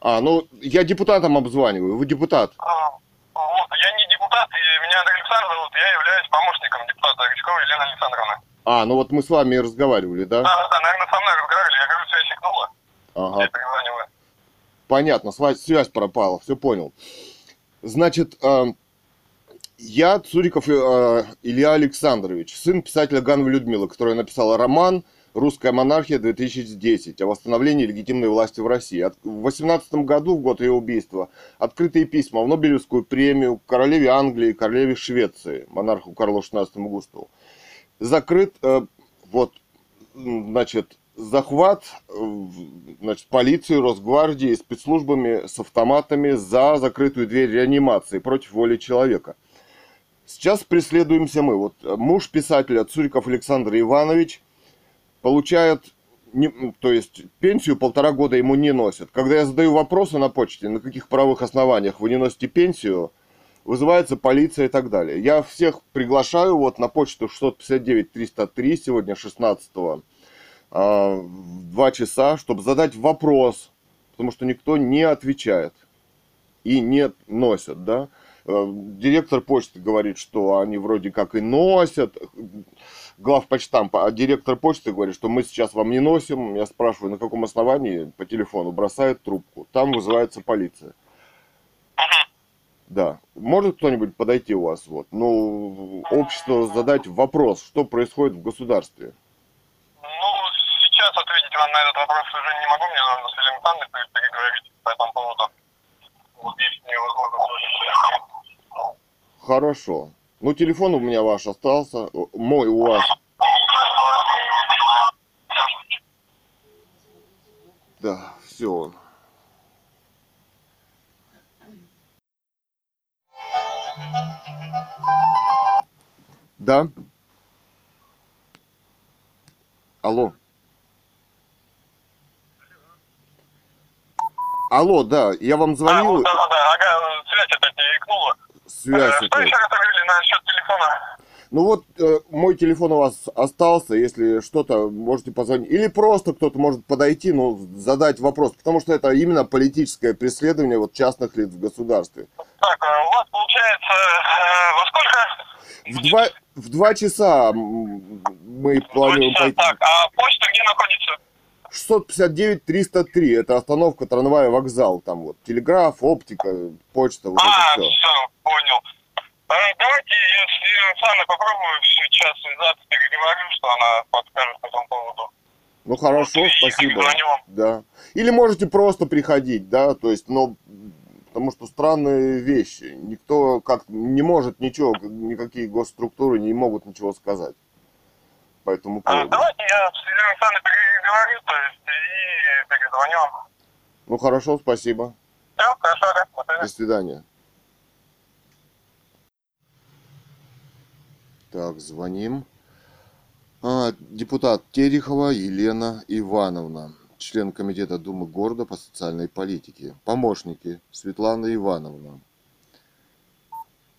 А, ну я депутатом обзваниваю. Вы депутат. А, Вот, я не депутат, и меня Андрей Александр зовут, я являюсь помощником депутата Рычковой Елены Александровны. А, ну вот мы с вами и разговаривали, да? Да, да, наверное, со мной разговаривали, я говорю, связь игрнула, Ага. я перезваниваю. Понятно, сва- связь пропала, все понял. Значит, э, я Цуриков э, Илья Александрович, сын писателя Гановой Людмилы, которая написала роман «Русская монархия-2010» о восстановлении легитимной власти в России. От- В 18 году, в год ее убийства, открытые письма в Нобелевскую премию королеве Англии, королеве Швеции, монарху Карлу XVI Густаву. Закрыт, э, вот, значит, захват э, значит, полицией, Росгвардией, спецслужбами с автоматами за закрытую дверь реанимации против воли человека. Сейчас преследуемся мы. Вот э, муж писателя Цуриков Александр Иванович получает, не- то есть пенсию полтора года ему не носят. Когда я задаю вопросы на почте, на каких правовых основаниях вы не носите пенсию, вызывается полиция и так далее. Я всех приглашаю вот на почту 659-303 сегодня 16 а, в 2 часа, чтобы задать вопрос, потому что никто не отвечает и не носят, да. Э, Директор почты говорит, что они вроде как и носят, главпочтампа, а директор почты говорит, что мы сейчас вам не носим. Я спрашиваю, на каком основании по телефону бросает трубку. Там вызывается полиция. Да. Может кто-нибудь подойти у вас? Вот. Ну, обществу задать вопрос, что происходит в государстве. Ну, сейчас ответить вам на этот вопрос уже не могу, мне нужно с Еленой Александровной переговорить по этому поводу. Вот если невозможно. Хорошо. Ну, телефон у меня ваш остался. Мой у вас. Да, все. Да? Алло. Алло, да, я вам А, звонил, вот, да, да, да, ага, связь опять не икнула. связь Что еще раз говорили насчет телефона? Ну вот э, мой телефон у вас остался, если что-то можете позвонить. Или просто кто-то может подойти, ну, задать вопрос, потому что это именно политическое преследование вот частных лиц в государстве. Так, э, у вас получается э, во сколько? В два, в два часа мы планируем часа. пойти. Так, а почта где находится? 659-303, это остановка трамвая вокзал, там вот телеграф, оптика, почта, вот а, это все. все, понял. Э, давайте я с Александровной попробую сейчас связаться, переговорю, что она подскажет по этому поводу. Ну хорошо, Вот, спасибо. Да. Или можете просто приходить, да, то есть, но потому что странные вещи. Никто как не может ничего, никакие госструктуры не могут ничего сказать по этому А, поводу. давайте я с Еленой Александровной переговорю, то есть, и перезвоню вам. Ну хорошо, спасибо. Все, хорошо, свидания. До свидания. Так, звоним. А, депутат Терехова Елена Ивановна, член комитета Думы города по социальной политике. Помощники Светлана Ивановна.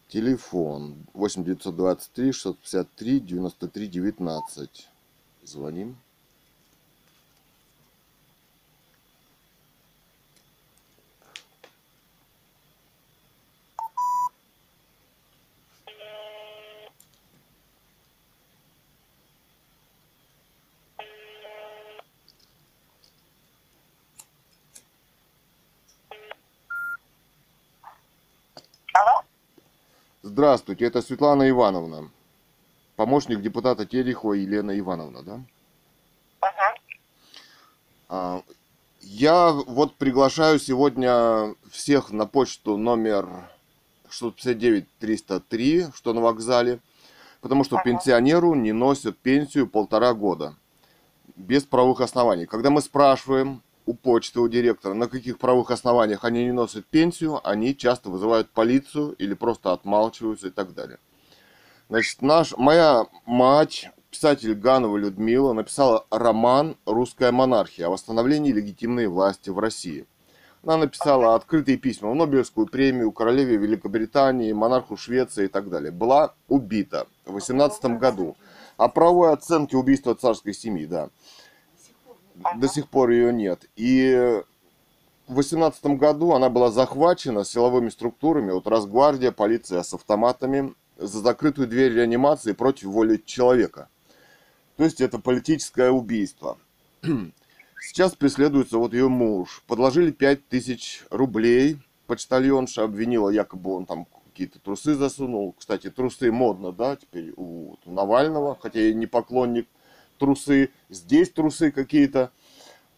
Телефон 8 923 653 93 19. Звоним. Здравствуйте, это Светлана Ивановна. помощник депутата Терехова Елена Ивановна, да? Ага. А, Я вот приглашаю сегодня всех на почту номер 659-303, что на вокзале, потому что Ага. пенсионеру не носят пенсию полтора года без правовых оснований. Когда мы спрашиваем у почты, у директора, на каких правовых основаниях они не носят пенсию, они часто вызывают полицию или просто отмалчиваются и так далее. Значит, наш, моя мать, писатель Ганова Людмила, написала роман «Русская монархия» о восстановлении легитимной власти в России. Она написала открытые письма в Нобелевскую премию, королеве Великобритании, монарху Швеции и так далее. Была убита в 18 году. О правовой оценке убийства царской семьи, да. До сих пор ее нет. И в 18 году она была захвачена силовыми структурами, вот Росгвардия, полиция с автоматами, за закрытую дверь реанимации против воли человека. То есть это политическое убийство. Сейчас преследуется вот ее муж. Подложили 5000 рублей. Почтальонша обвинила, якобы он там какие-то трусы засунул. Кстати, трусы модно, да, теперь у Навального, хотя я не поклонник трусы. Здесь трусы какие-то.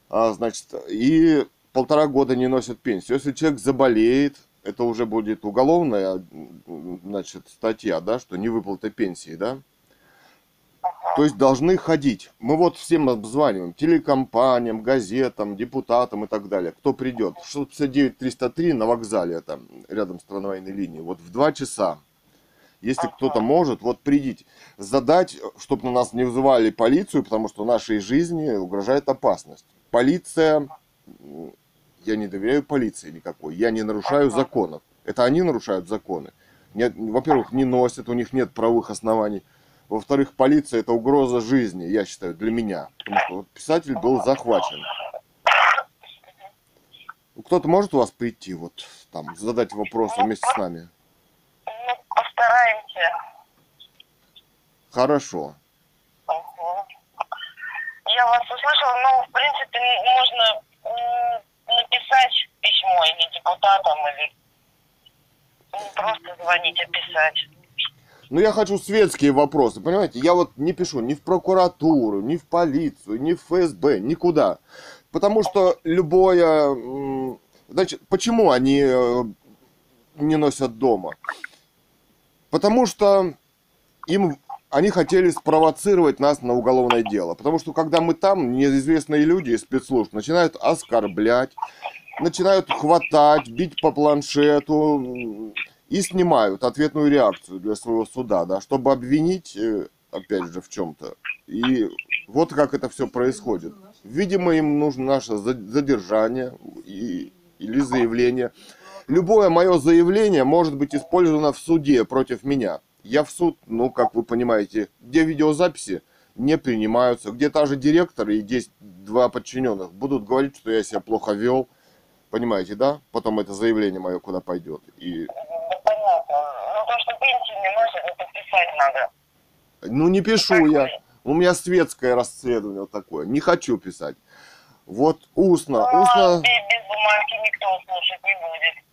А, значит, и полтора года не носят пенсию. Если человек заболеет, это уже будет уголовная, значит, статья, да, что не выплата пенсии, да. То есть должны ходить. Мы вот всем обзваниваем, телекомпаниям, газетам, депутатам и так далее. Кто придет? 659-303 на вокзале, это рядом с трамвайной линией. Вот в 2 часа. Если кто-то может, вот придите. Задать, чтобы на нас не вызывали полицию, потому что нашей жизни угрожает опасность. Полиция, я не доверяю полиции никакой, я не нарушаю законов. Это они нарушают законы. Во-первых, не носят, у них нет правовых оснований. Во-вторых, полиция это угроза жизни, я считаю, для меня. Потому что вот писатель был захвачен. Ну, Кто-то может у вас прийти, вот там, задать вопросы вместе с нами? Ну, постараемся. Хорошо. Ага. Я вас услышала, но, в принципе, можно написать письмо или депутатам, или не просто звонить, а писать. Ну, я хочу светские вопросы, понимаете? Я вот не пишу ни в прокуратуру, ни в полицию, ни в ФСБ, никуда. Потому что любое... Значит, почему они э, не носят дома? Потому что им они хотели спровоцировать нас на уголовное дело. Потому что когда мы там, неизвестные люди из спецслужб начинают оскорблять, начинают хватать, бить по планшету и снимают ответную реакцию для своего суда, да, чтобы обвинить, э, опять же, в чем-то. И вот как это все происходит. Видимо, им нужно наше за- задержание и, или заявление. Любое мое заявление может быть использовано в суде против меня. Я в суд, ну, как вы понимаете, где видеозаписи не принимаются, где та же директор и 10, два подчиненных будут говорить, что я себя плохо вел. Понимаете, да? Потом это заявление мое куда пойдет. И, Да понятно. Ну, то, что пенсии не носят, это писать надо. ну, не пишу я. У меня светское расследование вот такое. Не хочу писать. Вот устно, Ну, устно, без бумажки никто слушать не будет.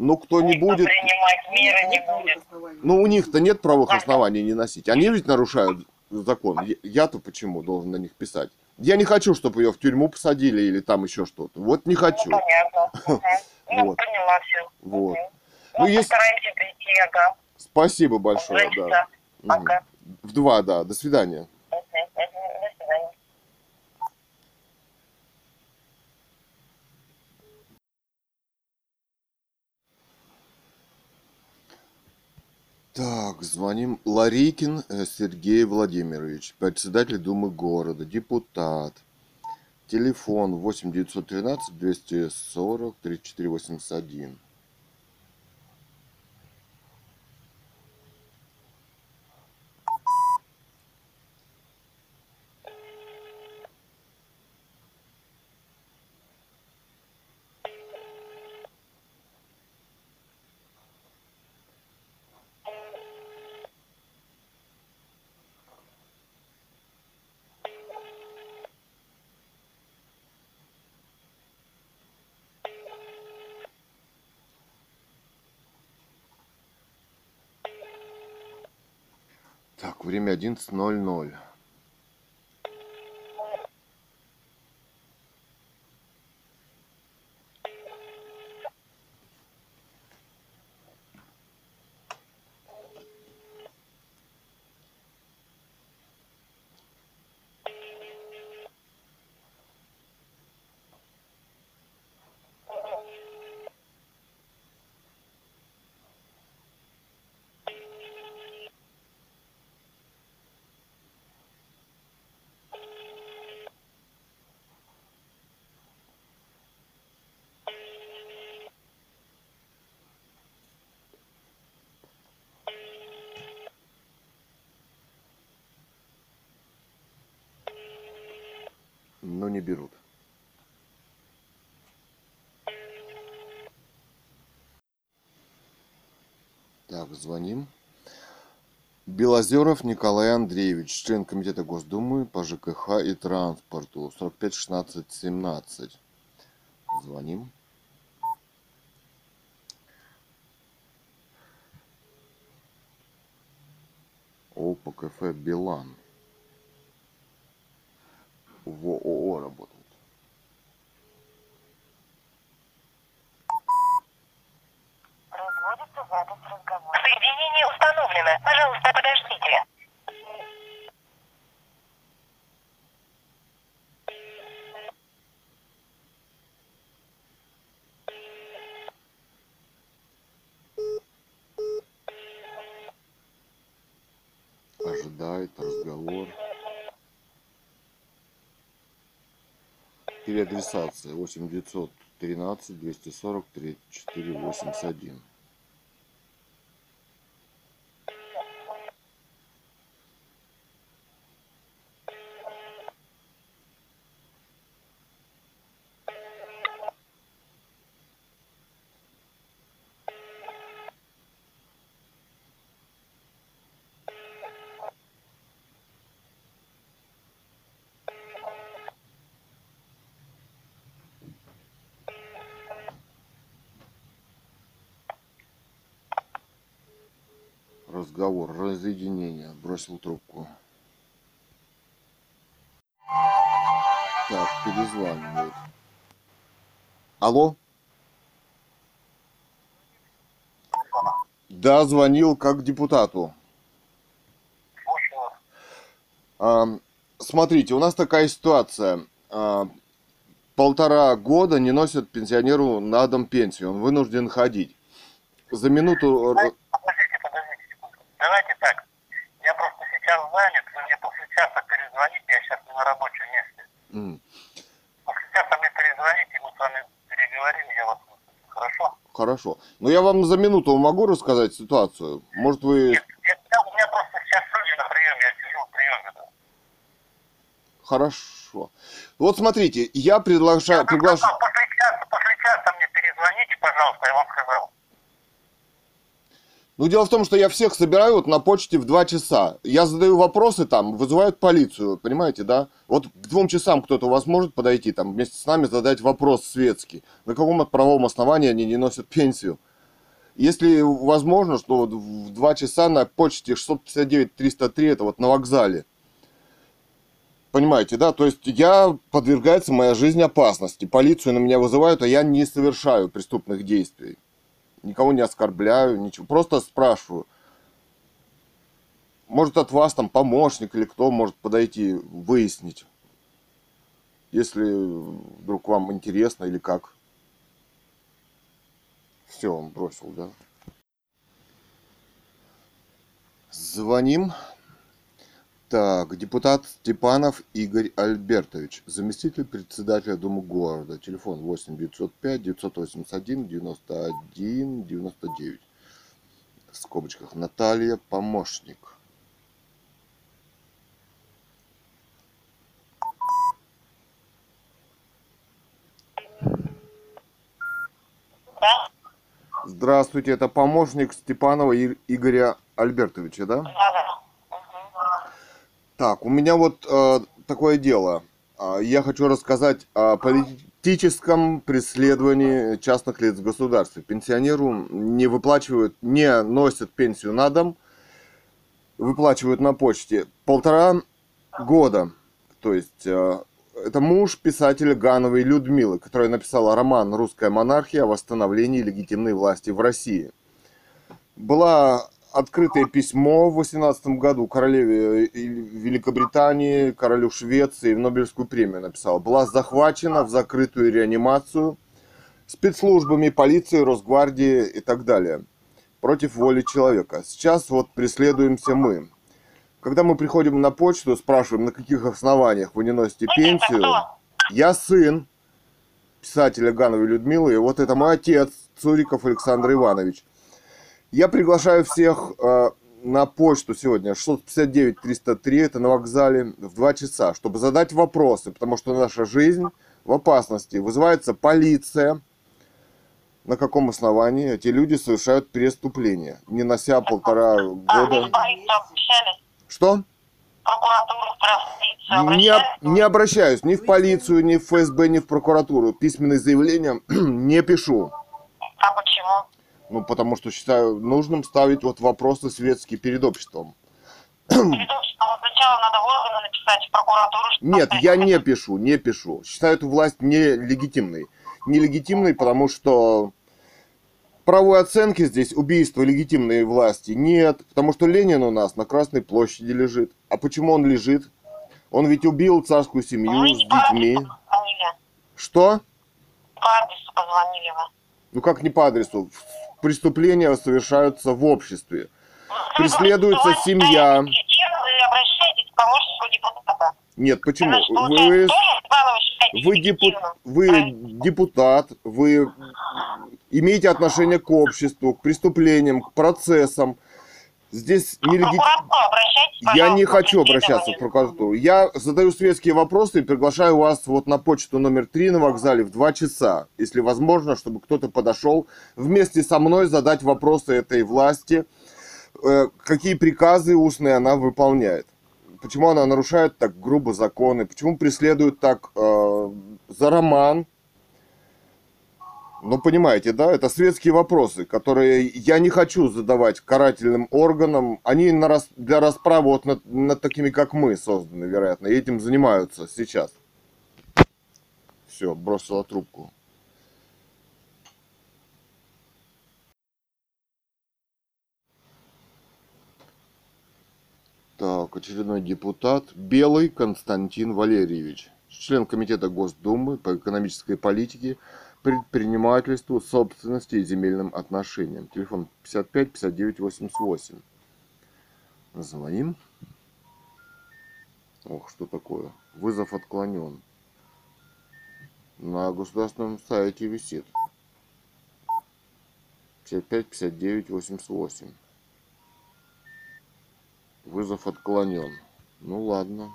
Ну, кто не будет, принимать меры не будет. Ну, у них-то нет правовых оснований не носить. Они ведь нарушают закон. Я-то почему должен на них писать? Я не хочу, чтобы ее в тюрьму посадили или там еще что-то. Вот не хочу. Ну, понятно. Ну, Вот. поняла все. Вот. Ну, Ну, постараемся прийти, ага. Спасибо большое, да. Ага. В два, да. До свидания. Мгм, мгм. До свидания. Так, звоним. Ларикин э, Сергей Владимирович, председатель Думы города, депутат. Телефон 8 913 240 34 Так, время 11.00. Но не берут. Так, звоним. Белозеров Николай Андреевич, член Комитета Госдумы по ЖКХ и транспорту, 45 16 17. Звоним. ОПКФ Билан. В ООО работает. Производится запись разговора. Соединение установлено. Пожалуйста, подождите. Ожидает разговор. Переадресация 8 913 240 34 Разговор, разъединение. Бросил трубку. Так, перезванивает. Алло? Да, звонил как депутату. А, смотрите, у нас такая ситуация. А, полтора года не носят пенсионеру на дом пенсию. Он вынужден ходить. За минуту... р- Подождите, подождите секунду. Давайте так. Я просто сейчас занят, вы мне после часа перезвоните, я сейчас не на рабочем месте. М, После часа мне перезвоните, мы с вами переговорим, я вас выслушаю. Хорошо? Но я вам за минуту могу рассказать ситуацию? Может, вы... Нет, я, я- у меня просто сейчас люди на приеме, я сижу в приеме. Да. Хорошо. Вот смотрите, я приглашаю... Приглаш... А, После часа, после часа мне перезвоните, пожалуйста, я вам сказал. Ну, дело в том, что я всех собираю вот на почте в 2 часа. Я задаю вопросы там, вызывают полицию, понимаете, да? Вот к двум часам кто-то у вас может подойти, там, вместе с нами задать вопрос светский. На каком правовом основании они не носят пенсию? Если возможно, что вот в 2 часа на почте 659-303, это вот на вокзале. Понимаете, да? То есть я подвергается моя жизнь опасности. Полицию на меня вызывают, а я не совершаю преступных действий никого не оскорбляю, ничего. Просто спрашиваю. Может, от вас там помощник или кто может подойти, выяснить, если вдруг вам интересно или как. Все, он бросил, да? Звоним. Так, депутат Степанов Игорь Альбертович, заместитель председателя Думы города. Телефон 8 905 981 91 99. В скобочках Наталья, помощник. Да? Здравствуйте, это помощник Степанова Игоря Альбертовича, да? Да, да. Так, у меня вот э, такое дело. А, Я хочу рассказать о политическом преследовании частных лиц в государстве. Пенсионеру не выплачивают, не носят пенсию на дом. выплачивают на почте полтора года. То есть э, это муж писателя Гановой Людмилы, которая написала роман «Русская монархия. О восстановлении легитимной власти в России». Была открытое письмо в 18 году королеве э, Великобритании, королю Швеции, в Нобелевскую премию написала. Была захвачена в закрытую реанимацию спецслужбами, полицией, Росгвардии и так далее против воли человека. Сейчас вот преследуемся мы. Когда мы приходим на почту, спрашиваем, на каких основаниях вы не носите пенсию. Я сын писателя Гановой Людмилы, и вот это мой отец, Цуриков Александр Иванович. Я приглашаю всех э, на почту сегодня 659-303, это на вокзале, в 2 часа, чтобы задать вопросы, потому что наша жизнь в опасности. Вызывается полиция, на каком основании эти люди совершают преступления, не нося полтора года... Что? Не, не обращаюсь ни в полицию, ни в ФСБ, ни в прокуратуру. Письменные заявления не пишу. А почему? Ну, потому что считаю нужным ставить вот вопросы светские перед обществом. Перед обществом сначала надо в органы написать, в прокуратуру. что Нет, я не пишу, не пишу. Считаю эту власть нелегитимной. Нелегитимной, потому что правовой оценки здесь убийства легитимной власти нет, потому что Ленин у нас на Красной площади лежит. А почему он лежит? Он ведь убил царскую семью Вы с по детьми. позвонили. Что? По адресу позвонили вы. Ну как не по адресу? Преступления совершаются в обществе. Преследуется семья. Нет, почему? Вы, вы, депу- легитимным. вы депутат, вы имеете отношение к обществу, к преступлениям, к процессам. Здесь нелегитимно. прокуратуру обращайтесь, Я не хочу обращаться в прокуратуру. Я задаю светские вопросы и приглашаю вас вот на почту номер 3 на вокзале в 2 часа, если возможно, чтобы кто-то подошел вместе со мной задать вопросы этой власти, э, какие приказы устные она выполняет. Почему она нарушает так грубо законы, почему преследует так э, за роман. Ну, понимаете, да, это светские вопросы, которые я не хочу задавать карательным органам. Они на рас- для расправы вот над, над такими, как мы, созданы, вероятно, и этим занимаются сейчас. Все, бросила трубку. Так, очередной депутат. Белый Константин Валерьевич. Член Комитета Госдумы по экономической политике, предпринимательству, собственности и земельным отношениям. Телефон 55 59 88. Звоним. Ох, что такое? Вызов отклонен. На государственном сайте висит. 55 59 88. Вызов отклонен. Ну ладно.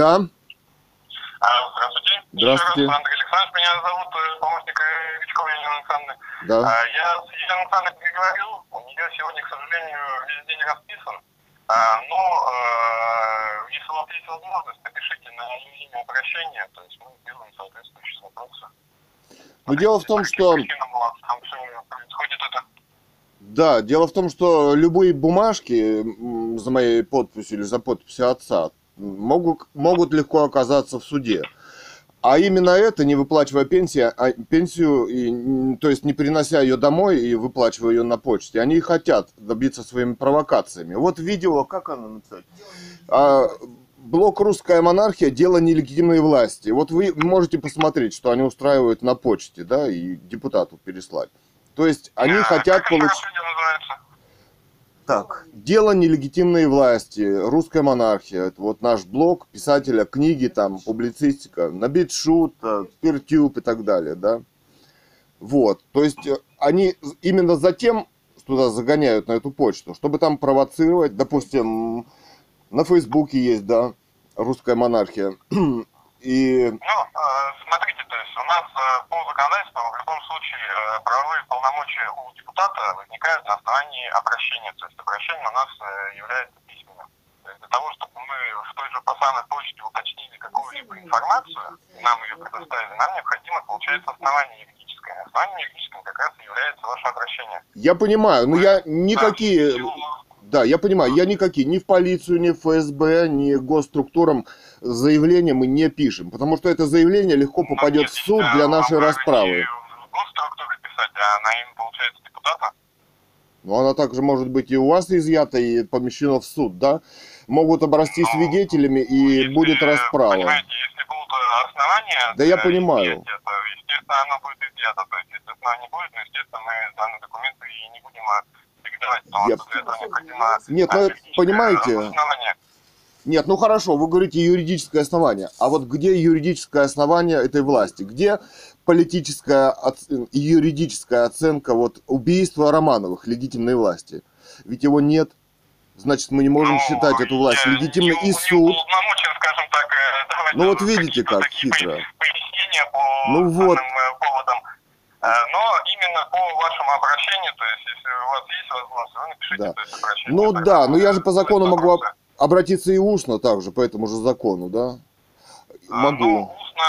Да, А, Здравствуйте. Здравствуйте. Еще раз, Андрей Александрович, меня зовут э, помощник э, Вичкова Елена Александровна. да. А, Я с Еленой Александровной переговорил, у нее сегодня, к сожалению, весь день расписан. А, Но э, если у вас есть возможность, напишите на имя обращение, то есть мы сделаем соответствующие запросы. Но дело в том, что... Да, дело в том, что любые бумажки за моей подписью или за подписью отца могут, могут легко оказаться в суде. А именно это, не выплачивая пенсию, а, пенсию и, то есть не принося ее домой и выплачивая ее на почте, они хотят добиться своими провокациями. Вот видео, как оно написать? А, блок «Русская монархия. Дело нелегитимной власти». Вот вы можете посмотреть, что они устраивают на почте, да, и депутату переслать. То есть они А, хотят получить... Так, дело нелегитимной власти, русская монархия, это вот наш блог писателя, книги там, публицистика, набит шут, пертюб и так далее, да. Вот, то есть э, они именно затем туда загоняют на эту почту, чтобы там провоцировать, допустим, на Фейсбуке есть, да, русская монархия, и Ну, э, смотрите, у нас э, по законодательству в любом случае э, правовые полномочия у депутата возникают на основании обращения. То есть обращение у нас э, является письменным. То есть для того, чтобы мы в той же посыльной почте уточнили какую-либо информацию, нам ее предоставили, нам необходимо, получается, основание юридическое. основанием юридическим как раз и является ваше обращение. Я понимаю, но я никакие... Да, я понимаю, я никакие, ни в полицию, ни в ФСБ, ни госструктурам заявления мы не пишем, потому что это заявление легко попадет в суд для нашей Вы расправы. можете В госструктуры писать, а на имя, получается, депутата. Но она также может быть и у вас изъята и помещена в суд, да? Могут обрасти свидетелями и Если, будет расправа. Понимаете, если будут основания... Да я э, понимаю. изъятия, то, естественно, оно будет изъято. То есть, если оснований не будет, ну, естественно, мы данные документы и не будем передавать, Я- необходимо... Нет, ну, понимаете, обоснование. Нет, ну хорошо, вы говорите юридическое основание. А вот где юридическое основание этой власти? Где политическая и юридическая оценка вот убийства Романовых легитимной власти? Ведь его нет. Значит, мы не можем Ну, считать эту власть легитимной. И суд. так, э, Ну, вот видите, как хитро. по Ну, вот. э, поводам. Э, Но именно по вашему обращению, то есть, если у вас есть возможность, вы напишите Да. то есть, обращение. Ну да, но я же по закону могу вопросы. Обратиться и устно также по этому же закону, да? А, Могу. Ну, устно,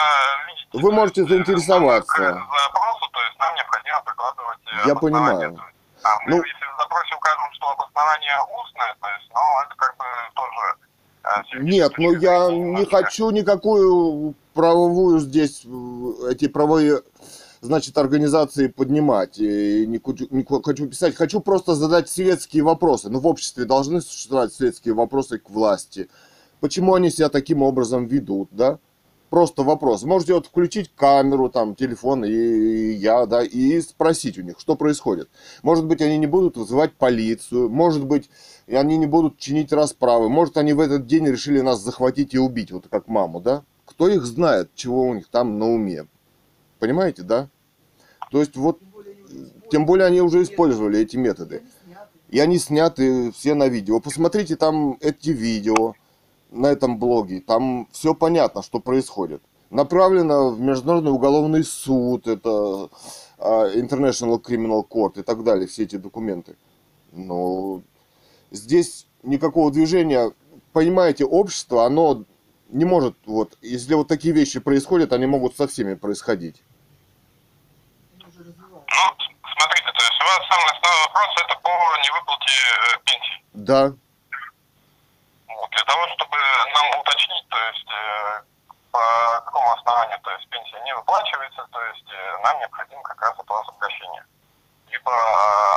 видите, Вы можете э, заинтересоваться. запросу, то есть нам необходимо прикладывать э, Я понимаю. есть, А мы, Ну- если в запросе укажем, что обоснование устное, то есть, ну, это как бы тоже... э, Нет, ну юридической я не хочу никакую правовую здесь эти правовые значит, организации поднимать. И не не хочу писать. Хочу просто задать светские вопросы. Ну, в обществе должны существовать светские вопросы к власти. Почему они себя таким образом ведут, да? Просто вопрос. Можете вот включить камеру, там, телефон, и я, да, и спросить у них, что происходит. Может быть, они не будут вызывать полицию, может быть, и они не будут чинить расправы, может, они в этот день решили нас захватить и убить, вот как маму, да? Кто их знает, чего у них там на уме? Понимаете, да? То есть вот, тем более они уже использовали эти методы. И они сняты все на видео. Посмотрите там эти видео на этом блоге. Там все понятно, что происходит. Направлено в Международный уголовный суд, это а, International Criminal Court и так далее, все эти документы. Но здесь никакого движения, понимаете, общество, оно не может, вот, если вот такие вещи происходят, они могут со всеми происходить. Ну, смотрите, то есть у вас самый основной вопрос это по невыплате э, пенсии. Да, Вот, для того, чтобы нам уточнить, то есть э, по какому основанию, то есть пенсия не выплачивается, то есть э, нам необходимо как раз от вас обращение. Либо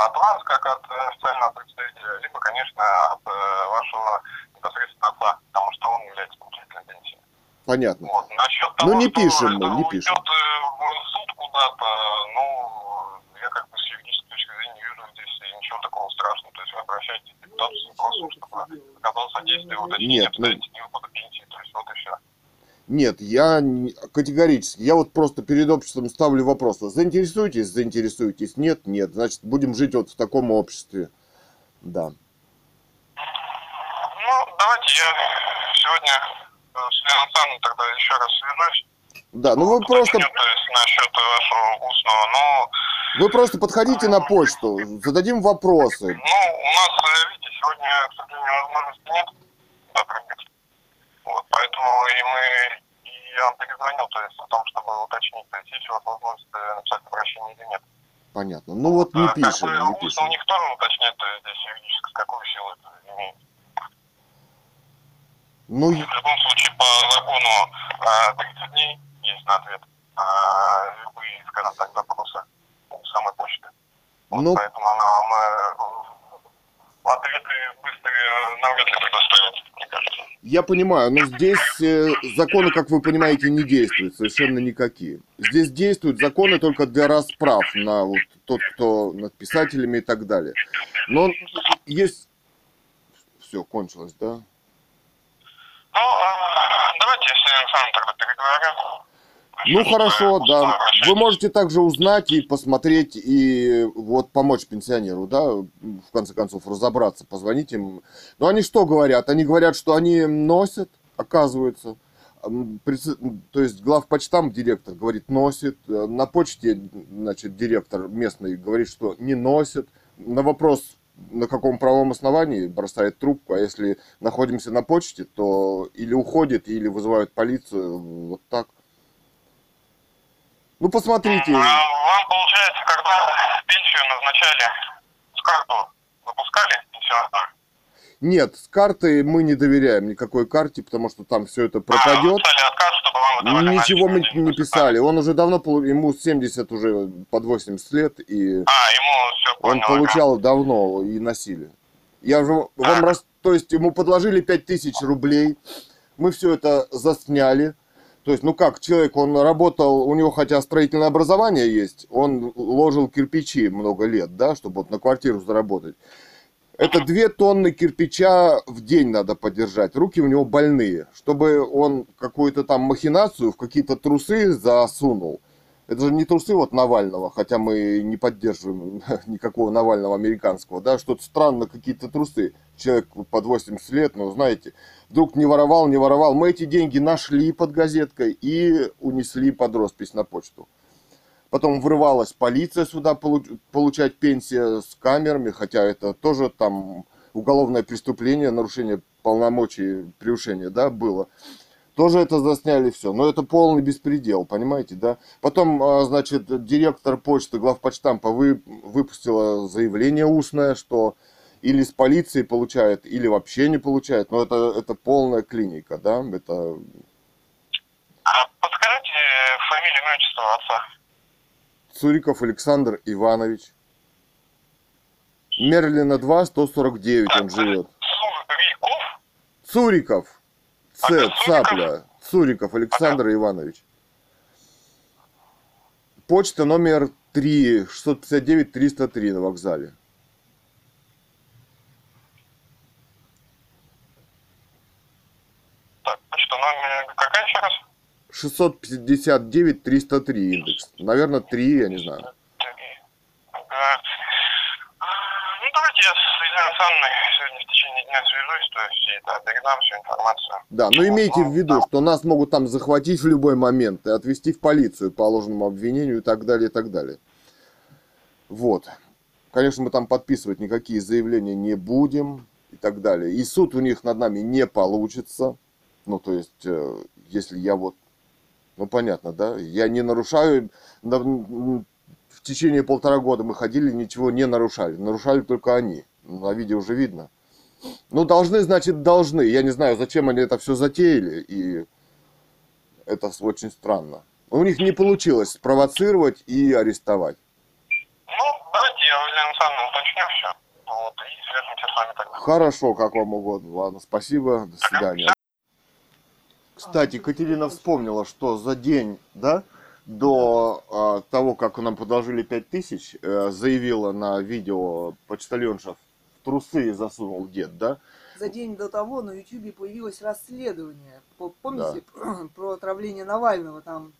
от вас, как от официального представителя, либо, конечно, от вашего непосредственно отца, потому что он является получателем. Понятно. Вот. Насчет Ну, того, не что пишем мы, не уйдет, пишем. э, в суд куда-то, ну, я как бы с юридической точки зрения не вижу здесь ничего такого страшного. То есть вы обращаетесь к депутату с вопросом, чтобы оказал содействие уточнение Нет, ну- невыплаты пенсии. То есть вот и все. Нет, я не- категорически. Я вот просто перед обществом ставлю вопрос. Заинтересуетесь? Заинтересуетесь? Нет? Нет. Значит, будем жить вот в таком обществе. Да. Ну, давайте я сегодня с Леной Александровной тогда еще раз свяжусь. Да, ну вы просто, Уточню, то есть насчет вашего устного, но вы просто подходите на почту, зададим вопросы. Ну, у нас, э, видите, сегодня, к сожалению, возможности нет. Вот, поэтому и мы, и я вам перезвонил, то есть о том, чтобы уточнить, то есть есть у вас возможность э, написать обращение или нет. Понятно. Ну вот не А, пишем, не пишем. у них тоже то есть здесь юридически, какую силу это имеет. Ну, В любом случае, по закону э, 30 дней есть на ответ а любые, скажем так, запросы у самой почты. Вот, Ну- Поэтому она вам э, ответы быстрые навряд ли предоставит, мне кажется. я понимаю, но здесь э, законы, как вы понимаете, не действуют совершенно никакие. Здесь действуют законы только для расправ на вот тот, кто над писателями и так далее. Но есть... Все, кончилось, да? Ну, э, давайте, если Александр тогда переговорим. Ну хорошо, да. Вы можете также узнать и посмотреть, и вот помочь пенсионеру, да, в конце концов, разобраться, позвонить им. Но они что говорят? Они говорят, что они носят, оказывается. То есть главпочтам директор говорит, носит. Э, На почте, значит, директор местный говорит, что не носит. На вопрос, на каком правом основании, бросает трубку. А если находимся на почте, то или уходит, или вызывают полицию. Вот так. Ну, посмотрите. А вам, получается, когда пенсию назначали, с карту выпускали пенсионную? Нет, с карты мы не доверяем никакой карте, потому что там все это А, пропадет. писали отказ, чтобы вам выдавали Ничего мы не писали. Он уже давно, ему 70 уже под 80 лет, и А, ему все он понял. получал давно и носили. Я уже вам Так. рас... То есть ему подложили 5000 рублей, мы все это засняли. То есть, ну как, человек, он работал, у него хотя строительное образование есть, он ложил кирпичи много лет, да, чтобы вот на квартиру заработать. Это две тонны кирпича в день надо поддержать. Руки у него больные. Чтобы он какую-то там махинацию в какие-то трусы засунул. Это же не трусы вот Навального, хотя мы не поддерживаем никакого Навального американского, да, что-то странно, какие-то трусы. Человек под 80 лет, ну, знаете, вдруг не воровал, не воровал. Мы эти деньги нашли под газеткой и унесли под роспись на почту. Потом врывалась полиция сюда получ- получать пенсия с камерами, хотя это тоже там уголовное преступление, нарушение полномочий, превышение, да, было. Тоже это засняли все. Но это полный беспредел, понимаете, да? Потом, а, значит, директор почты, главпочтампа вы, выпустила заявление устное, что или с полиции получает, или вообще не получает. Но это, это полная клиника, да? Это А подскажите фамилию, имя, отца. Цуриков Александр Иванович. Мерлина 2, 149 он живет. Суриков? Цуриков. Ц, А, Цуриков? цапля. Цуриков Александр Иванович. Почта номер 3, 659 303 на вокзале. Так, почта номер какая еще раз? 659 303 индекс. Наверное, 3, я не знаю. Ага. Ну, давайте я с Александровной сегодня в течение дня свяжусь, то есть и да, передам всю информацию. Да, но имейте в виду, что нас могут там захватить в любой момент и отвезти в полицию по ложному обвинению и так далее, и так далее. Вот. Конечно, мы там подписывать никакие заявления не будем и так далее. И суд у них над нами не получится. Ну, то есть, э, если я вот... Ну, понятно, да? Я не нарушаю... В течение полтора года мы ходили, ничего не нарушали. Нарушали только они. На видео уже видно. Ну, должны, значит, должны. Я не знаю, зачем они это все затеяли, и это очень странно. У них не получилось спровоцировать и арестовать. Ну, давайте я у Елены Александровны уточню все. Вот, и свяжемся с вами тогда. Хорошо, как вам угодно. Ладно, спасибо, до свидания. Кстати, Катерина вспомнила, что за день, да, до а, того, как нам подложили 5000, э, заявила на видео почтальонша в трусы засунул дед, да? За день до того на Ютубе появилось расследование. По- Помните про отравление Навального? Там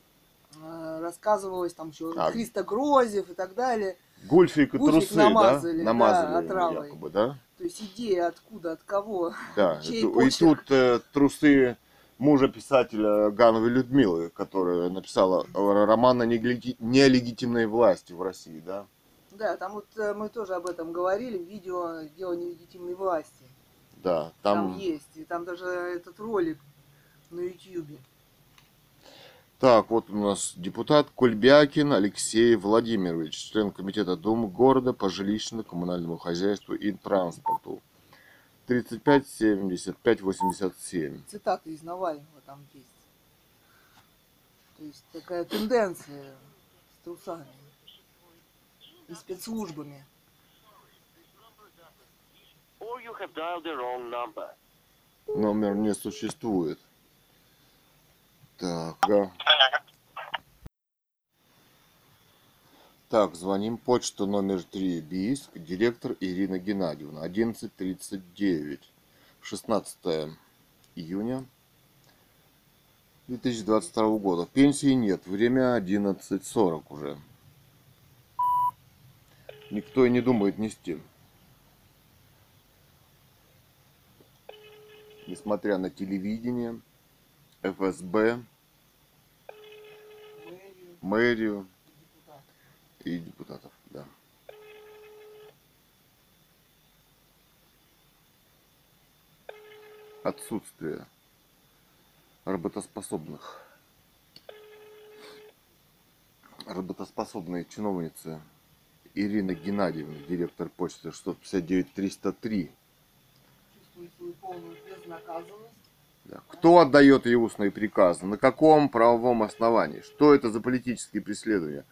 э, рассказывалось там еще А. Христо Грозев и так далее. Гульфик и Гульфик трусы, намазали, да? да, Намазали ему отравой. якобы, да? То есть идея откуда, от кого. Да, и, и тут э, трусы мужа писателя Гановой Людмилы, которая написала роман о нелегитимной власти в России, да? Да, там вот э, мы тоже об этом говорили, видео «Дело нелегитимной власти». Да, Там, там... есть. И там даже этот ролик на Ютьюбе. Так, вот у нас депутат Кульбякин Алексей Владимирович, член комитета Думы города по жилищно-коммунальному хозяйству и транспорту. 35 75 87. Цитаты из Навального там есть. То есть такая тенденция с трусами и спецслужбами. Номер не существует. Так, да. Так, звоним. Почта номер 3, Бийск. Директор Ирина Геннадьевна. 11.39. 16 июня 2022 года. Пенсии нет. Время 11.40 уже. Никто и не думает нести. Несмотря на телевидение, ФСБ, Мэрию. И депутатов, да. Отсутствие работоспособных. работоспособной чиновницы Ирина Геннадьевна, директор почты 659-303. Чувствую свою полную безнаказанность. Да. Кто отдает ей устные приказы? На каком правовом основании? Что это за политические преследования?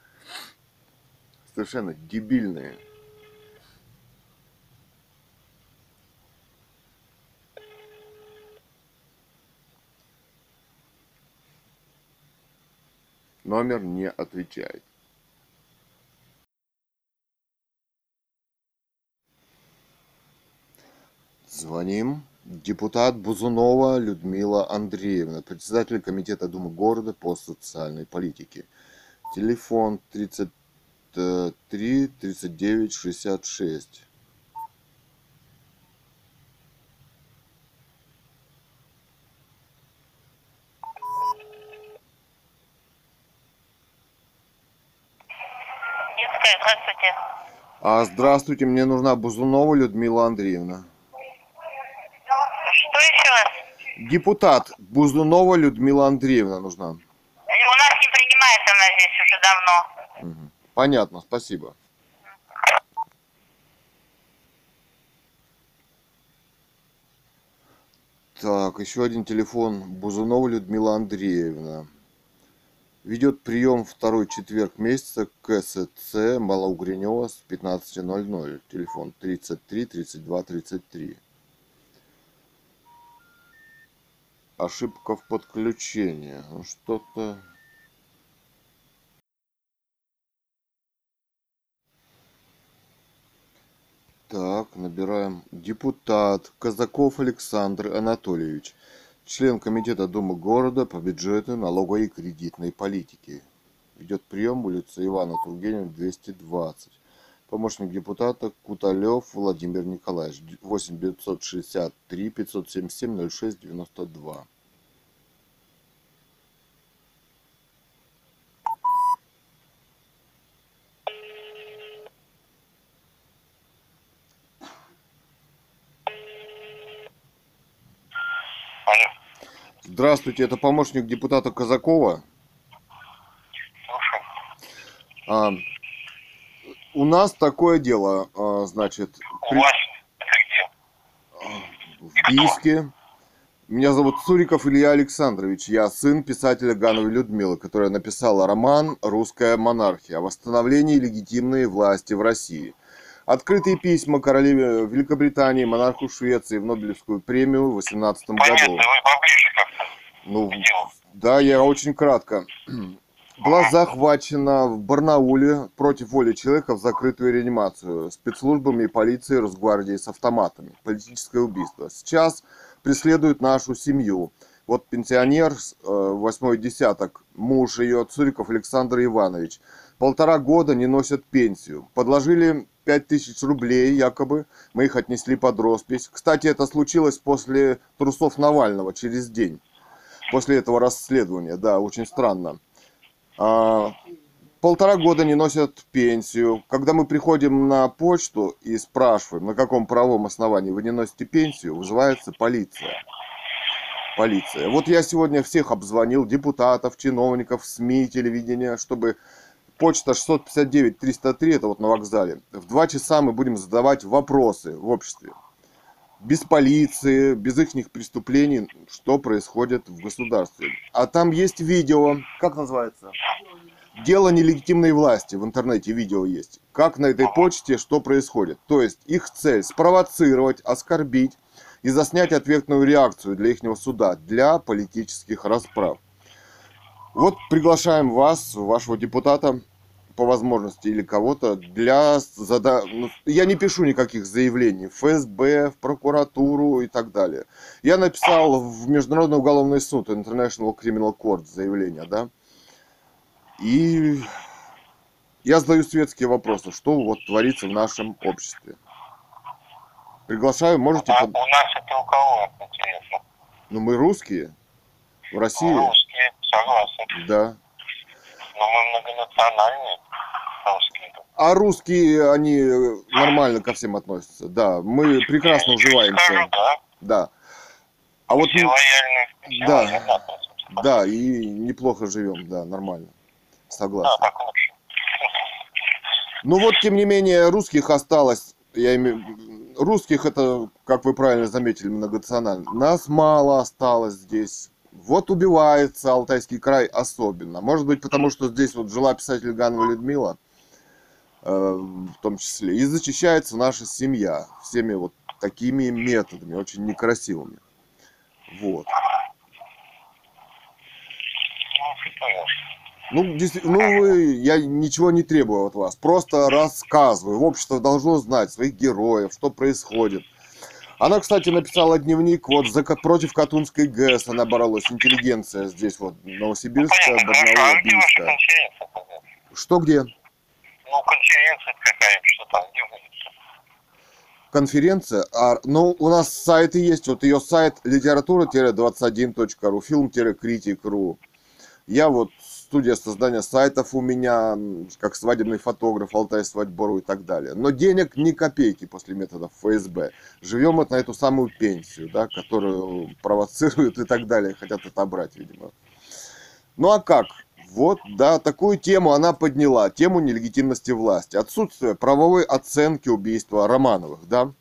Совершенно дебильные. Номер не отвечает. Звоним. Депутат Бузунова Людмила Андреевна, председатель Комитета Думы города по социальной политике. Телефон 33 39 66. Детская, здравствуйте. А, здравствуйте, мне нужна Бузунова Людмила Андреевна. Что еще раз? Депутат Бузунова Людмила Андреевна нужна. У нас не принимается она здесь уже давно. Понятно, спасибо. Так, еще один телефон. Бузунова Людмила Андреевна. Ведет прием второй четверг месяца КСЦ Малоугренева с 15.00. Телефон 33 32 33. Ошибка в подключении. Ну, Что-то... Так, набираем. Депутат Казаков Александр Анатольевич. Член Комитета Думы города по бюджету, налоговой и кредитной политике. Ведет прием улица Ивана Тургенева, 220. Помощник депутата Куталев Владимир Николаевич. 8 963 577 06 92. Здравствуйте, это помощник депутата Казакова. А, у нас такое дело, а, значит, У при- вас это где? в Бийске. Меня зовут Цуриков Илья Александрович. Я сын писателя Гановой Людмилы, которая написала роман «Русская монархия» о восстановлении легитимной власти в России. Открытые письма королеве Великобритании, монарху Швеции в Нобелевскую премию в 18 Понятно, году. вы поближе Ну, да, я очень кратко. Была захвачена в Барнауле против воли человека в закрытую реанимацию спецслужбами и полицией Росгвардии с автоматами. Политическое убийство. Сейчас преследуют нашу семью. Вот пенсионер, э, восьмой десяток, муж ее, Цуриков Александр Иванович, полтора года не носят пенсию. Подложили пять тысяч рублей якобы, мы их отнесли под роспись. Кстати, это случилось после трусов Навального, через день. После этого расследования, да, очень странно. А, полтора года не носят пенсию. Когда мы приходим на почту и спрашиваем, на каком правом основании вы не носите пенсию, вызывается полиция. Полиция. Вот я сегодня всех обзвонил, депутатов, чиновников, СМИ, телевидения, чтобы почта 659-303, это вот на вокзале, в два часа мы будем задавать вопросы в обществе. Без полиции, без их преступлений, что происходит в государстве. А там есть видео, как называется? Дело нелегитимной власти, в интернете видео есть. Как на этой почте, что происходит. То есть их цель спровоцировать, оскорбить и заснять ответную реакцию для их суда, для политических расправ. Вот приглашаем вас, вашего депутата, по возможности или кого-то для зада... ну, я не пишу никаких заявлений в ФСБ, в прокуратуру и так далее. Я написал в Международный уголовный суд International Criminal Court заявление, да. И я задаю светские вопросы, что вот творится в нашем обществе. Приглашаю, можете... А у нас это у кого, интересно? Ну, мы русские. В России. Русские, согласен. Да. Но мы многонациональные русские. А русские, они нормально ко всем относятся. Да, мы прекрасно Скажу, уживаемся. да. Да. А вот Все лояльные, Да. да, и неплохо живем, да, нормально. Да, Согласен. так лучше. Ну вот, тем не менее, русских осталось, я имею русских это, как вы правильно заметили, многонационально. Нас мало осталось здесь. Вот убивается Алтайский край особенно. Может быть, потому что здесь вот жила писатель Ганова Людмила, э, в том числе, и зачищается наша семья всеми вот такими методами, очень некрасивыми. Вот. Ну, действительно, ну вы, я ничего не требую от вас, просто рассказываю. Общество должно знать своих героев, что происходит. Она, кстати, написала дневник вот за, против Катунской ГЭС, она боролась, интеллигенция здесь вот, Новосибирская, хорошо. Барнаул, А Бийская. Что где? Ну, конференция какая-нибудь, что там, где будет? Конференция, а, ну, у нас сайты есть, вот ее сайт литература-21.ру, фильм-критик.ру. Я вот студия создания сайтов у меня, как свадебный фотограф, Алтай Свадьбору и так далее. Но денег ни копейки после методов ФСБ. Живем вот на эту самую пенсию, да, которую провоцируют и так далее, хотят отобрать, видимо. Ну а как? Вот, да, такую тему она подняла, тему нелегитимности власти. Отсутствие правовой оценки убийства Романовых, да.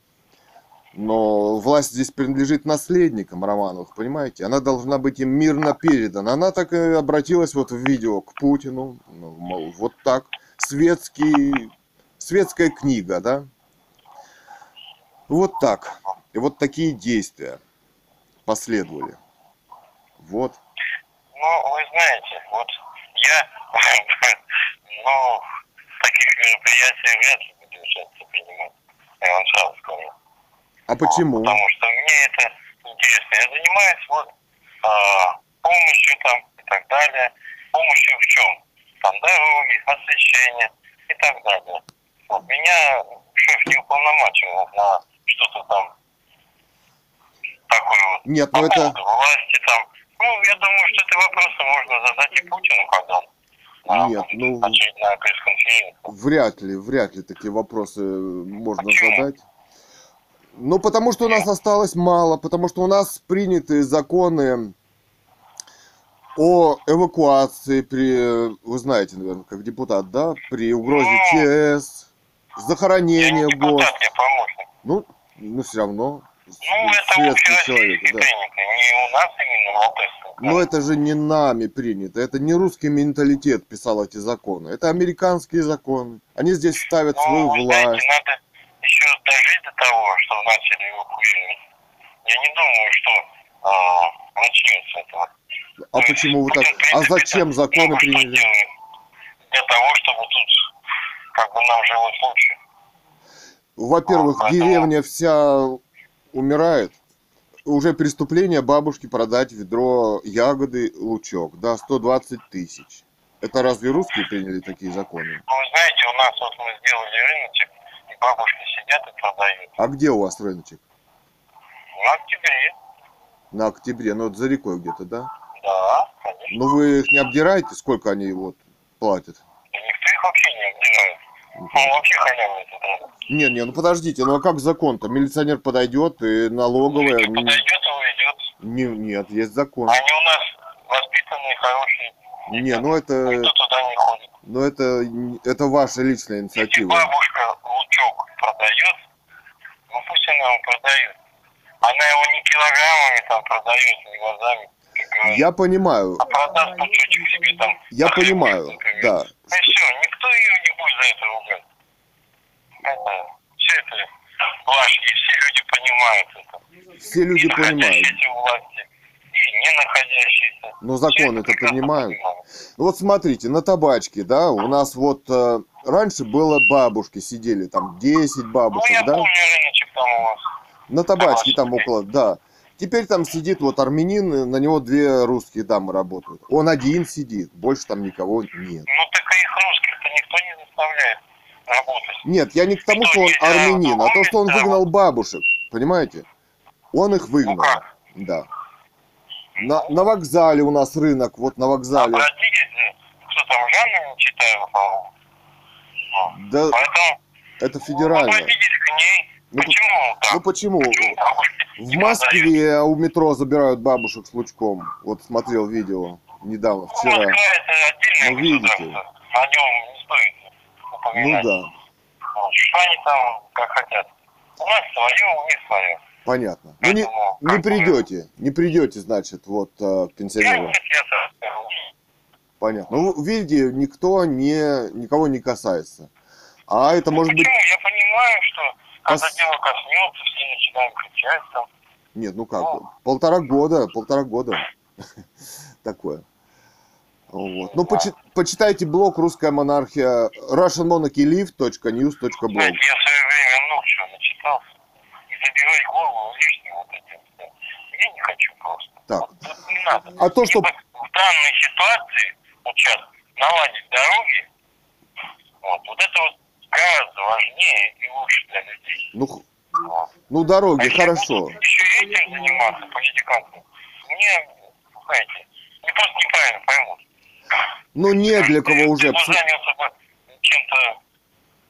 Но власть здесь принадлежит наследникам Романовых, понимаете? Она должна быть им мирно передана. Она так и обратилась вот в видео к Путину. Ну, мол, вот так. Светский, светская книга, да? Вот так. И вот такие действия последовали. Вот. Ну, вы знаете, вот я, ну, таких мероприятиях вряд ли буду участие принимать. Я вам сразу скажу. А почему? Потому что мне это интересно. Я занимаюсь вот а, помощью там и так далее. Помощью в чем? Там дороги, освещение и так далее. Вот меня шеф не уполномочил на что-то там такое вот. Нет, По ну это... власти там. Ну, я думаю, что эти вопросы можно задать и Путину, когда он а, Нет, ну-. Вряд ли, вряд ли такие вопросы можно Почему? задать. Ну, потому что у нас осталось мало, потому что у нас приняты законы о эвакуации при, вы знаете, наверное, как депутат, да, при угрозе Ну, ЧС, захоронение ГОСТ. Ну, ну все равно. Ну, это Светский человек, да. принято, не у нас именно Алтайском крае. Но это же не нами принято, это не русский менталитет писал эти законы, это американские законы. Они здесь ставят Ну, свою вы знаете, власть. надо еще дожить до того, что начали эвакуировать. Я не думаю, что а, начнется этого. А почему вы так? В А принципе, зачем законы приняли? Для того, чтобы тут как бы нам жилось лучше. Во-первых, поэтому- деревня вся умирает. Уже преступление бабушке продать ведро ягоды лучок, да, 120 тысяч. Это разве русские приняли такие законы? Ну, вы знаете, у нас вот мы сделали рыночек, бабушки сидят и продают. А где у вас рыночек? На октябре, На октябре, ну вот за рекой где-то, да? да, конечно. Ну вы их не обдираете, сколько они вот платят? И никто их вообще не обдирает. Ну, вообще халяву это да. Не, не, ну подождите, ну а как закон-то? Милиционер подойдет и налоговая... Подойдет м, и уйдет. Не, нет, есть закон. Они у нас воспитанные, хорошие. Не, ну это, Никто туда не ходит. ну это, это ваша личная Если инициатива. бабушка лучок продает, ну пусть она его продает. Она его не килограммами там продает, не глазами. Я понимаю, А продаст лучочек себе там. я понимаю, например. да. Ну и все, никто ее не будет за это ругать. Это, все это блажь, и все люди понимают это. Все люди и понимают. власти, и не находящиеся. Но Все закон это понимают. Ну Вот смотрите, на табачке, да, у нас вот э, раньше было бабушки сидели, там 10 Ну, бабушек, я да? помню рыночек там у вас. На табачке там около, да. Теперь там сидит вот армянин, на него две русские дамы работают. Он один сидит, больше там никого нет. Ну, так и их русских-то никто не заставляет работать. Нет, я не к тому, Что, что он армянин, а то, что он выгнал бабушек, понимаете? Он их Ну выгнал, как? да. На, на вокзале у нас рынок, вот на вокзале. Обратились, э, кто там, Жанна не читаю, по-моему. Ну, Да, Поэтому это федерально. обратитесь к ней. Ну, Почему так? Ну почему? Почему В? Москве у метро забирают бабушек с лучком. Вот смотрел видео недавно, Ну, вчера. Ну, видите. О нем не стоит Ну поминать. да, Что они там как хотят. У нас свое, у них свое. Понятно. Ну не, не придете, не придете, значит, вот э, к Я пенсионеру. Понятно. Ну, видите, никто не, никого не касается. А это может быть... Почему? Я понимаю, что когда Пос- дело коснется, все начинаем кричать там. Нет, ну как, Ну. полтора года, полтора года такое. Вот. Ну, почи- почитайте блог «Русская монархия» russianmonarchylive.news.blog. Знаете, я в свое время много чего. И забивать голову лишним вот этим. Я не хочу просто. Так. Вот, вот не надо. А то, что... И в данной ситуации, вот сейчас, наладить дороги, вот, вот это вот гораздо важнее и лучше для людей. Ну, Вот. ну дороги, А хорошо. еще этим заниматься, политиканством, мне, знаете, мне просто неправильно поймут. Ну, не для кого уже. Пс- занялся бы чем-то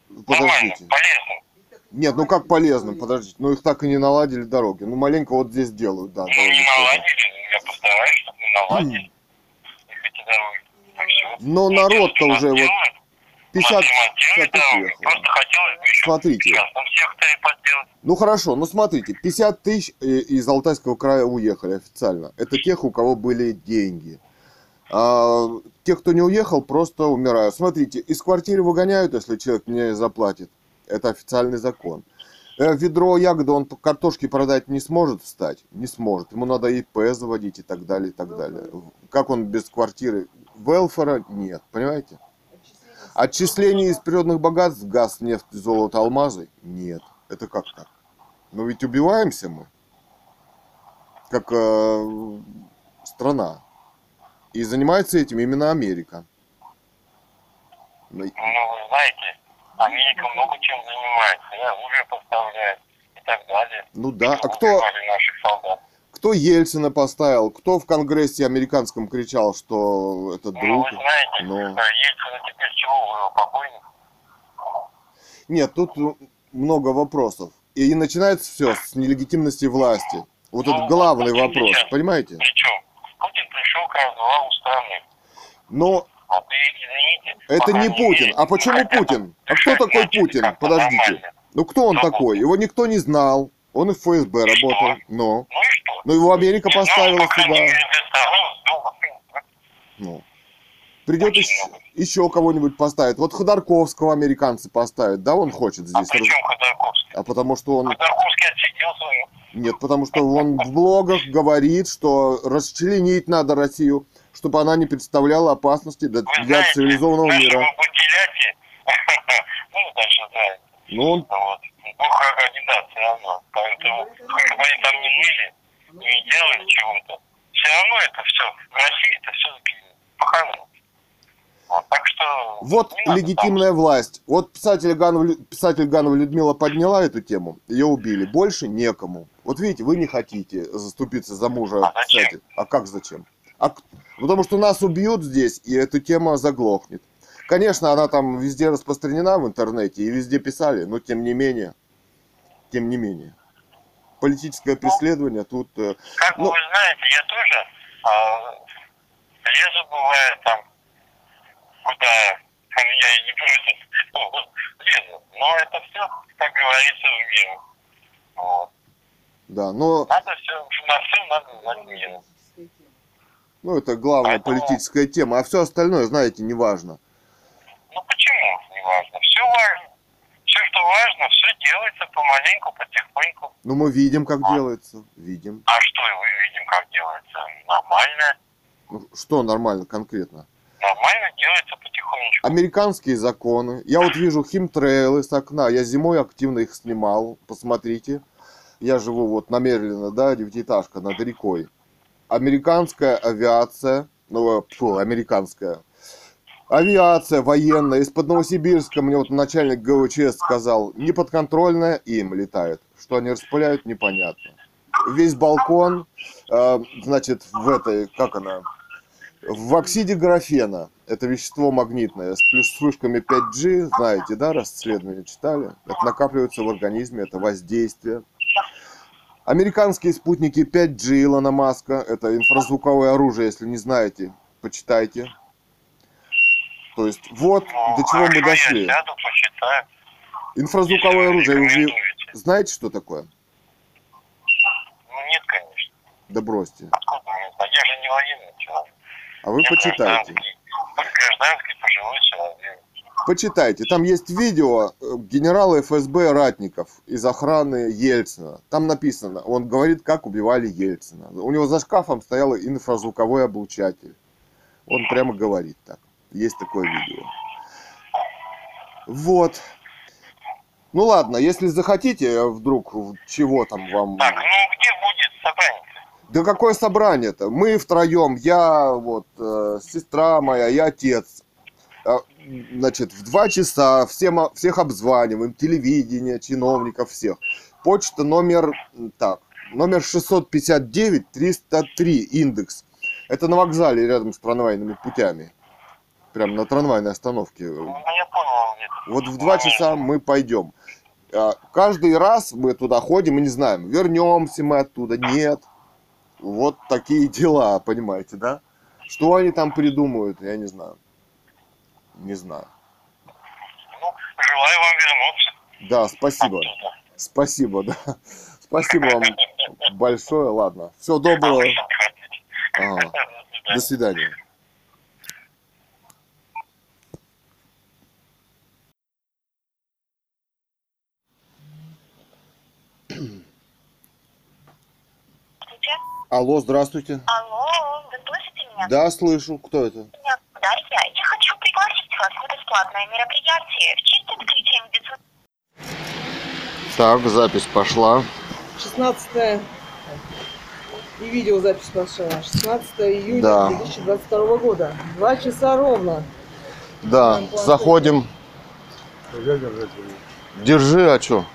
нормальным, Подождите. полезным. Нет, ну как полезным, подождите. Ну, их так и не наладили дороги. Ну, маленько вот здесь делают, да. Ну, не наладили, я постараюсь, чтобы не наладили. Эти дороги. Но народ-то уже вот делают, 50, ремонтируют 50 тысяч еще Смотрите. Ну хорошо, ну смотрите, 50 тысяч э, из Алтайского края уехали официально. Это тех, у кого были деньги. А, тех, кто не уехал, просто умирают. Смотрите, из квартиры выгоняют, если человек не заплатит. Это официальный закон. Э, Ведро ягоды он по- картошки продать не сможет встать? Не сможет. Ему надо ИП заводить и так далее, и так далее. Как он без квартиры? Велфора нет, понимаете? Отчисления из природных богатств, газ, нефть, золото, алмазы? Нет. Это как так? Но ведь убиваемся мы, как э, страна. И занимается этим именно Америка. Ну, Ну, вы знаете, Америка много чем занимается. И оружие поставляет и так далее. Ну да, а кто, наших солдат. кто Ельцина поставил, кто в Конгрессе американском кричал, что это Ну, друг? вы знаете, но- э, Ельцин теперь чего, вы покойник? Нет, тут э, много вопросов. И начинается все с нелегитимности власти. Вот Ну, это главный Путин вопрос, сейчас- понимаете? Причем, Путин пришел к развалу страны. Но Извините, это не Путин. А почему Путин? А кто такой Путин? Подождите. Ну кто он такой? Его никто не знал. Он и в ФСБ работал. Но. Ну и что? Но его Америка поставила сюда. ну. Придет еще, еще кого-нибудь поставит. Вот Ходорковского американцы поставят. Да, он хочет А здесь. при чем Ходорковский? А потому что он... Ходорковский отсидел свою. Нет, потому что он в блогах говорит, что расчленить надо Россию, чтобы она не представляла опасности для, Вы для знаете, цивилизованного мира. Батиляти, ну, дальше знаете, Но он... вот, Бог даст все равно. Поэтому, сколько бы они там не ныли, не делали чего-то, все равно это все, в России это все-таки по-хорошему. Вот, так что... Вот легитимная власть. Вот писатель Ганова, писатель Ганова Людмила подняла эту тему, ее убили. Больше некому. Вот видите, вы не хотите заступиться за мужа А зачем? А как зачем? А, к- потому что нас убьют здесь, и эта тема заглохнет. Конечно, она там везде распространена в интернете, и везде писали, но тем не менее, тем не менее. Политическое преследование тут... э. Как ну- вы знаете, я тоже а, лезу, бывает, там, куда там, я и не вот, лезу. Но это все, как говорится, в меру. Вот. Да, но Надо все, на все надо знать меру. Ну, это главная Поэтому- политическая тема, а все остальное, знаете, не важно. Ну почему не важно? Все важно. Все, что важно, все делается помаленьку, потихоньку. Ну, мы видим, как делается. Видим. А что мы видим, как делается? Нормально. Ну, что нормально конкретно? Нормально делается потихонечку. Американские законы. Я вот вижу химтрейлы с окна. Я зимой активно их снимал. Посмотрите. Я живу вот на Мерлина, да, девятиэтажка над рекой. Американская авиация, ну, э, фу, американская. Авиация военная из-под Новосибирска, мне вот начальник ГВЧС сказал, неподконтрольная им летает. Что они распыляют, непонятно. Весь балкон, э, значит, в этой, как она, в оксиде графена, это вещество магнитное, с плюс с вышками 5G, знаете, да, расследование читали? Это накапливается в организме, это воздействие. Американские спутники 5G Илона Маска, это инфразвуковое оружие, если не знаете, почитайте. То есть вот Ну, до чего мы дошли. Я сяду. Инфразвуковое оружие, вы уже знаете, что такое? Ну нет, конечно. Да бросьте. Откуда мне знать? Я же не военный человек. А вы Я почитайте. гражданский, гражданский пожилой человек. Почитайте. Там есть видео э, генерала ФСБ Ратников из охраны Ельцина. Там написано, он говорит, как убивали Ельцина. У него за шкафом стоял инфразвуковой облучатель. Он прямо говорит так. Есть такое видео. Вот. Ну ладно, если захотите, вдруг чего там вам... Так, ну где будет собрание? Да какое собрание-то? Мы втроем, я, вот, э, сестра моя и отец. Значит, в два часа всем, всех обзваниваем, телевидение, чиновников всех. Почта номер, так, номер 659-303, индекс. Это на вокзале рядом с трамвайными путями. Прям на трамвайной остановке. Ну, я понял. Нет. Вот в два часа мы пойдем. А, Каждый раз мы туда ходим и не знаем, вернемся мы оттуда, нет. Вот такие дела, понимаете, да? Что они там придумают, я не знаю. Не знаю. Ну, желаю вам вернуться. Да, спасибо. оттуда. Спасибо, да. Спасибо вам большое. Ладно. Всего доброго. Ага. До свидания. Алло, здравствуйте. Алло, вы слышите меня? Да, слышу. Кто это? Меня Дарья. Я на бесплатное мероприятие в честь открытия медицинского Так, запись пошла. 16 и видеозапись пошла. 16 июня Да. 2022 года. Два часа ровно. Да, заходим. Держи, а чё?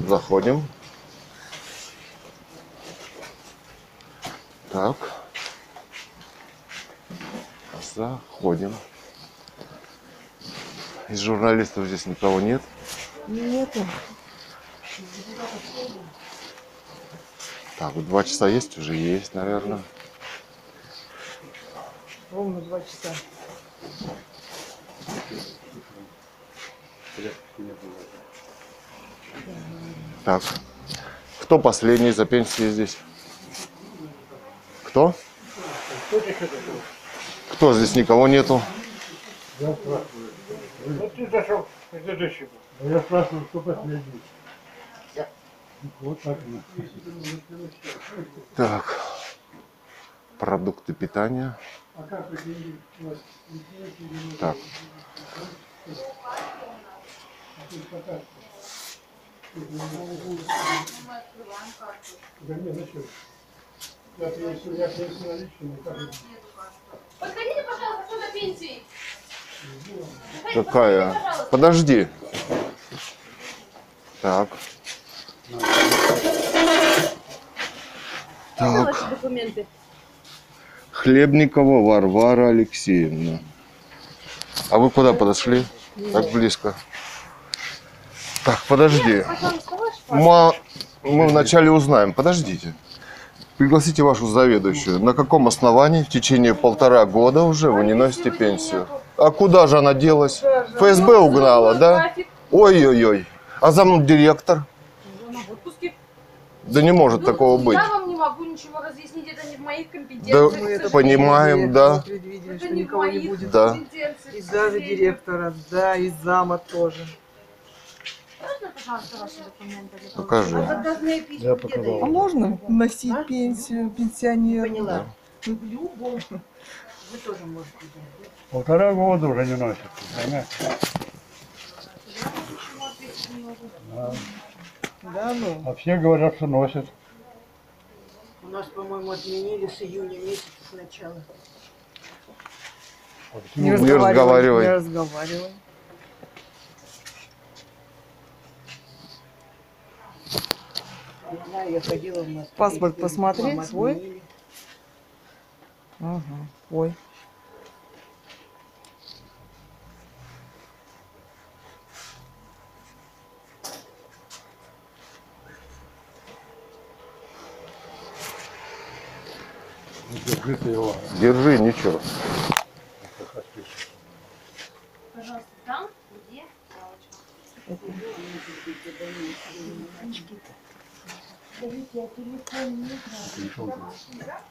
Заходим. Так. Заходим. Из журналистов здесь никого нет. Нету. Так, вот два часа есть? Уже есть, наверное. Ровно два часа. Так. Кто последний за пенсией здесь? Кто? Кто здесь никого нету? Вот ты зашел предыдущий был. Я спрашиваю, кто последний. Вот так. Так. Продукты питания. А? Так. Да не, зачем? Я принесу, я наличные, как? Подходите, пожалуйста, кто на пенсии. Какая? Подожди. Так. Так. документы? Хлебникова Варвара Алексеевна. А вы куда подошли? Так близко. Так, подожди. Ма- Мы вначале узнаем. Подождите. Пригласите вашу заведующую. На каком основании в течение полтора года уже вы не носите пенсию? А куда же она делась? ФСБ угнала, да? Ой-ой-ой. А зам директор? Да не может Ну, такого быть. Я вам не могу ничего разъяснить, это не в моих Да, компетенциях. Мы это понимаем, да. Это не в моих. Да. компетенциях, И даже директора, да, и зама тоже. Можно, пожалуйста, ваши документы? для Покажи. получения? А заказные письма Я где показал. А даете? можно носить пенсию пенсионеру? Поняла. В любом. Вы тоже можете. Полтора года уже не носят, понимаешь? Я вам ничего ответить не могу. Да, ну. А все говорят, что носят. У нас, по-моему, отменили с июня месяца сначала. А Не? Не разговаривай. Не разговаривай. Паспорт посмотри свой. Ага. Ой. Держи ты его. Держи, ничего. Пожалуйста, там, где галочка.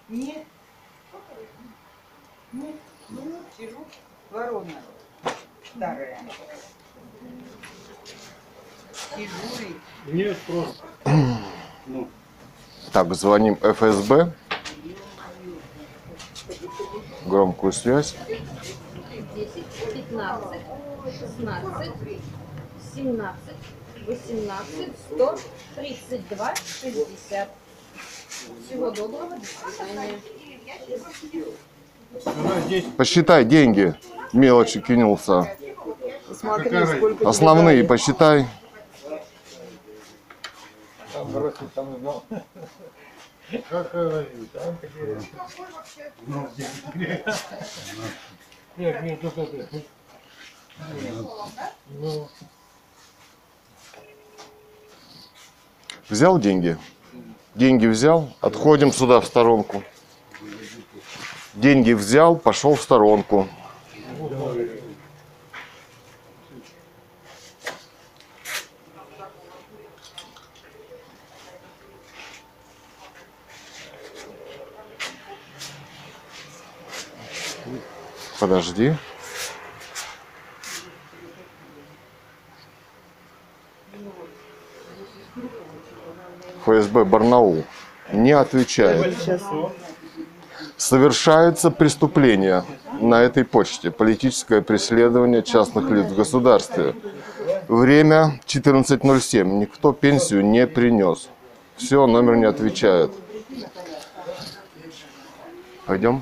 Нет. Нет. Сижу. Ворона. Старая. И Нет, просто. Ну, Так, звоним ФСБ. Громкую связь. 10, 15, 16, 17, 18, 100, 32, 60. Всего доброго, до свидания. Посчитай деньги. Мелочи кинулся. Посмотри, Какая сколько тебе Основные посчитай. там бросил, там и знал. Какая разница, а? Ну, Нет, нет, это. Ну, Взял деньги? Деньги взял, отходим сюда в сторонку. Деньги взял, пошел в сторонку. Подожди. ФСБ Барнаул не отвечает. Совершается преступление на этой почте. Политическое преследование частных лиц в государстве. Время 14.07. Никто пенсию не принес. Все, номер не отвечает. Пойдем.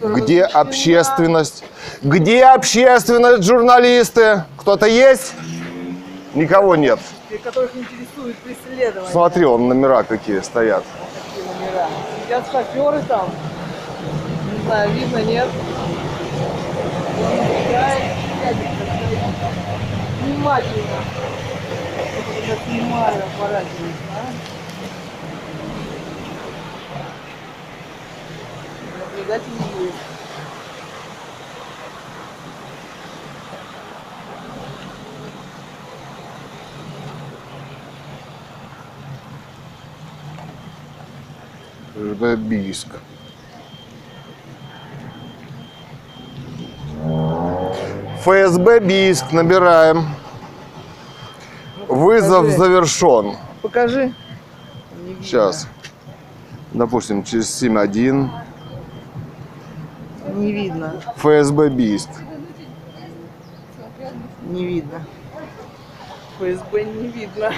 Где общественность? Где общественность, журналисты? Кто-то есть? Никого нет. Которых интересует преследование. Смотри, он номера какие стоят. Такие номера. Сидят шоферы там. Не знаю, видно, нет. Внимательно. Я снимаю аппарат. Наблюдатель есть. ФСБ Бийск. ФСБ Бийск набираем. Вызов Покажи. завершен. Покажи. Сейчас. Допустим, через 7.1. Не видно. ФСБ Бийск. Не видно. ФСБ не видно.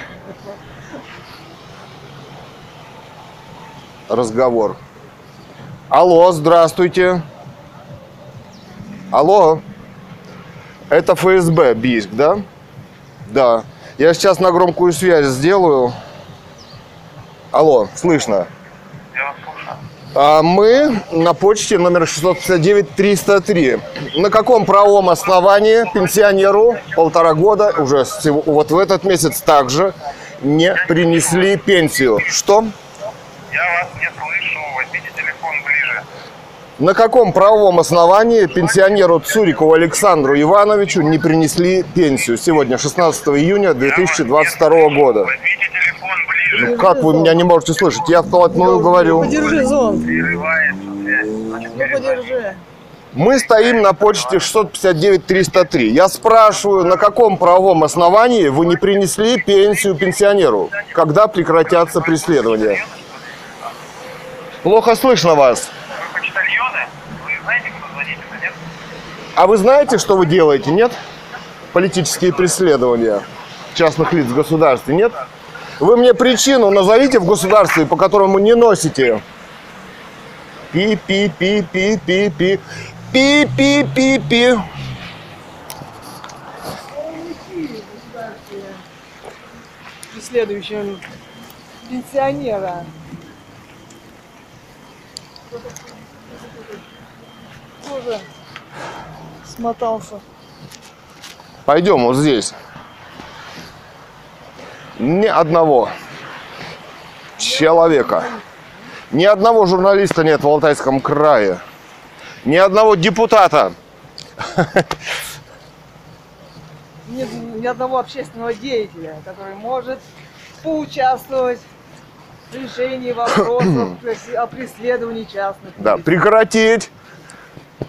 Разговор. Алло, здравствуйте. Алло. Это ФСБ Бийск, да? Да. Я сейчас на громкую связь сделаю. Алло, слышно? Я вас слушаю. А мы на почте номер 659-303. На каком правом основании пенсионеру полтора года, уже вот в этот месяц также, не принесли пенсию? Что? Я вас не слышу. Возьмите телефон ближе. На каком правовом основании пенсионеру Цурикову Александру Ивановичу не принесли пенсию сегодня, 16 июня 2022 года? Возьмите телефон. Ну как вы меня не можете слышать? Я вплотную говорю. Подержи зонт. Прерывается связь. Значит, Ну подержи. Мы стоим на почте 659-303. Я спрашиваю, на каком правовом основании вы не принесли пенсию пенсионеру? Когда прекратятся преследования? Плохо слышно вас. Вы почтальоны? Вы знаете, куда звонить-то, нет? А вы знаете, что вы делаете, нет? Политические преследования частных лиц в государстве, нет? Вы мне причину назовите в государстве, по которому не носите. Пи-пи-пи-пи-пи-пи. Пи-пи-пи-пи. Преследующим пенсионера. Тоже смотался. Пойдем вот здесь. Ни одного человека Ни одного журналиста нет в Алтайском крае. Ни одного депутата. Нет ни одного общественного деятеля, который может поучаствовать в решении вопросов о преследовании частных Да, прекратить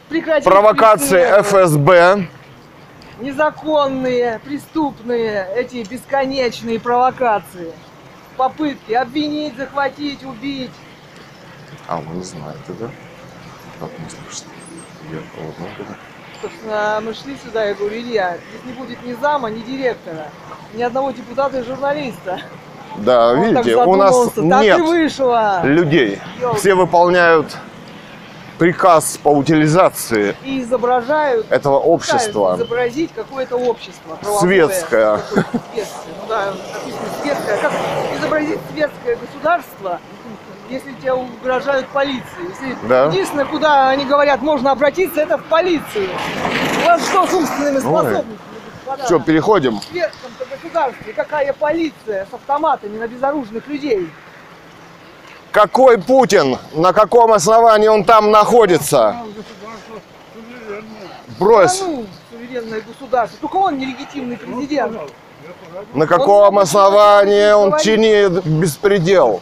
Прекратить провокации ФСБ. Незаконные, преступные, эти бесконечные провокации. Попытки обвинить, захватить, убить. А, вы знаете, да? Как не слышно? Я да. Собственно, мы шли сюда, я говорю, Илья, здесь не будет ни зама, ни директора, ни одного депутата и журналиста. Да, Он видите, у нас так нет вышло. людей. Ёлки. Все выполняют приказ по утилизации И изображают, этого общества. изобразить какое-то общество. Светское. Светское. Ну да, светское. Как изобразить светское государство, если тебе угрожают полиции? Если Да. Единственное, куда они говорят, можно обратиться, это в полицию. У вас что с умственными способностями, господа? Все, переходим. В светском-то государстве какая полиция с автоматами на безоружных людей? Какой Путин? На каком основании он там находится? Брось. Ну, суверенное государство. Только он нелегитимный президент. На каком основании он чинит беспредел?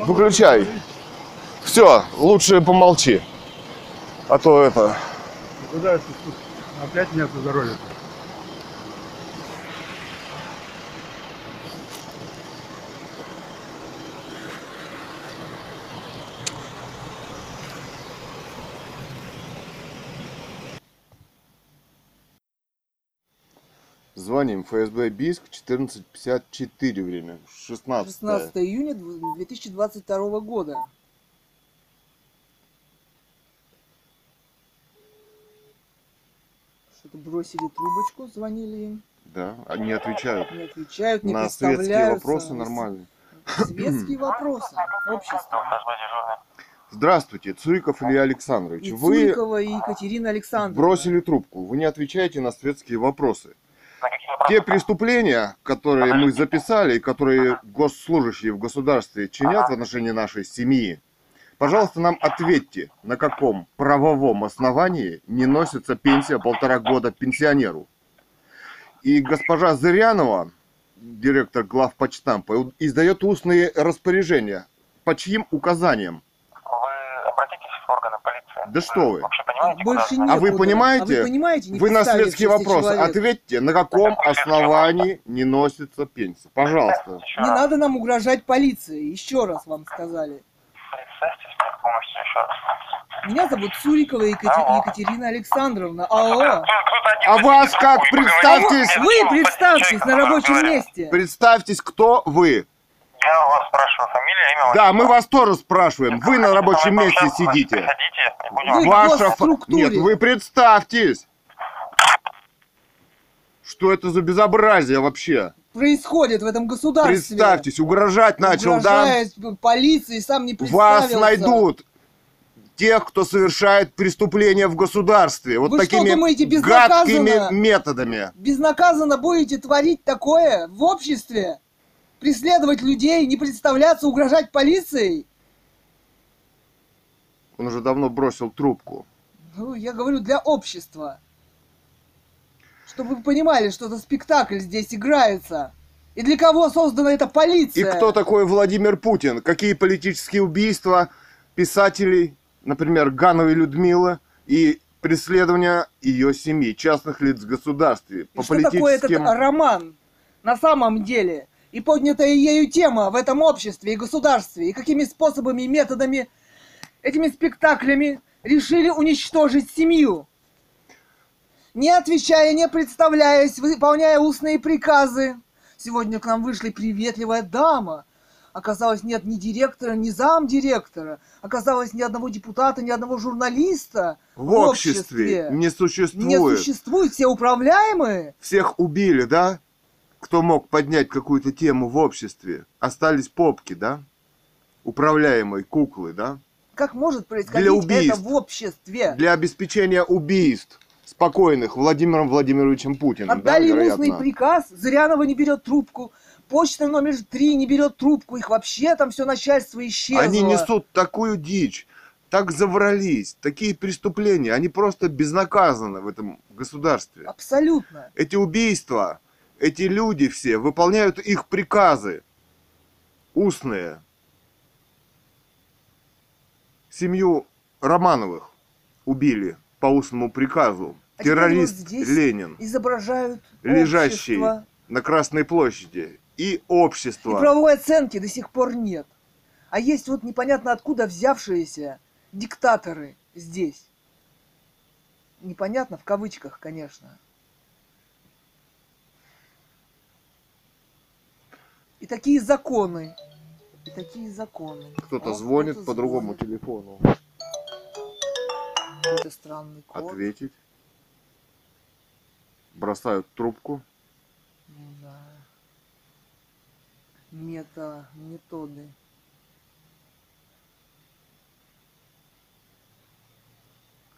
Выключай. Все, лучше помолчи. А то это... Куда? Опять нет здоровья. Звоним. ФСБ Бийск, 14.54 время. 16 16 июня 2022 года. Что-то бросили трубочку, звонили им, Да, они отвечают. не отвечают, не На светские вопросы нормально. Светские вопросы. Общество. Здравствуйте, Цуриков Илья Александрович. И Вы Цурикова, и Екатерина Александровна. бросили трубку. Вы не отвечаете на светские вопросы. Те преступления, которые мы записали, которые госслужащие в государстве чинят в отношении нашей семьи, пожалуйста, нам ответьте, на каком правовом основании не носится пенсия полтора года пенсионеру. И госпожа Зырянова, директор главпочтампа, издает устные распоряжения. По чьим указаниям? Вы обратитесь в органы полиции. Да что вы? Больше. А вы понимаете? А вы понимаете, не Вы на светские вопросы человек. ответьте, на каком основании не носится пенсия. Пожалуйста. Не надо нам угрожать полиции. Еще раз вам сказали. Представьтесь мне к помощи еще раз. Меня зовут Цурикова Екате- Екатерина Александровна. Алло. А вас как представьтесь? Вы представьтесь на рабочем месте. Представьтесь, кто вы. Я у вас спрашиваю фамилия, имя, Да, мы вас тоже спрашиваем. Вы на рабочем месте сидите. Приходите, и будем Вы- в Ваша... фа- госструктуре. Нет, вы представьтесь. Что это за безобразие вообще? Происходит в этом государстве. Представьтесь, угрожать начал, да? Угрожает полиции, сам не Вас представился. найдут тех, кто совершает преступления в государстве. Вот Вы что такими думаете, безнаказанно? гадкими методами. Безнаказанно будете творить такое в обществе? Преследовать людей, не представляться, угрожать полицией? Он уже давно бросил трубку. Ну, я говорю, для общества. Чтобы вы понимали, что это спектакль здесь играется. И для кого создана эта И полиция? кто такой Владимир Путин? Какие политические убийства писателей, например, Гановой Людмилы и преследования ее семьи, частных лиц в государстве И по что такое этот политическим... роман на самом деле? И поднятая ею тема в этом обществе и государстве, и какими способами и методами, этими спектаклями решили уничтожить семью. Не отвечая, не представляясь, выполняя устные приказы. Сегодня к нам вышла приветливая дама. Оказалось, нет ни директора, ни замдиректора. Оказалось, ни одного депутата, ни одного журналиста В обществе не существует. не существует. Все управляемые. Всех убили, да? Кто мог поднять какую-то тему в обществе? Остались попки, да? Управляемые куклы, да? Как может происходить Для убийств. это в обществе? Для обеспечения убийств спокойных Владимиром Владимировичем Путиным, Отдали да, устный приказ, Зырянова не берет трубку. Почта номер три не берет трубку, их вообще там все начальство исчезло. Они несут такую дичь, так заврались, такие преступления, они просто безнаказаны в этом государстве. Абсолютно. Эти убийства, эти люди все выполняют их приказы, устные. Семью Романовых убили по устному приказу. А Террорист Ленин, Изображают лежащий общество. на Красной площади, и И общество. правовой оценки до сих пор нет. А есть вот непонятно откуда взявшиеся диктаторы здесь. Непонятно, в кавычках, конечно. И такие законы. И такие законы. Кто-то О, звонит кто-то по другому звонит. телефону. Какой-то странный код. Ответить. Бросают трубку. Ну да. Мета, методы.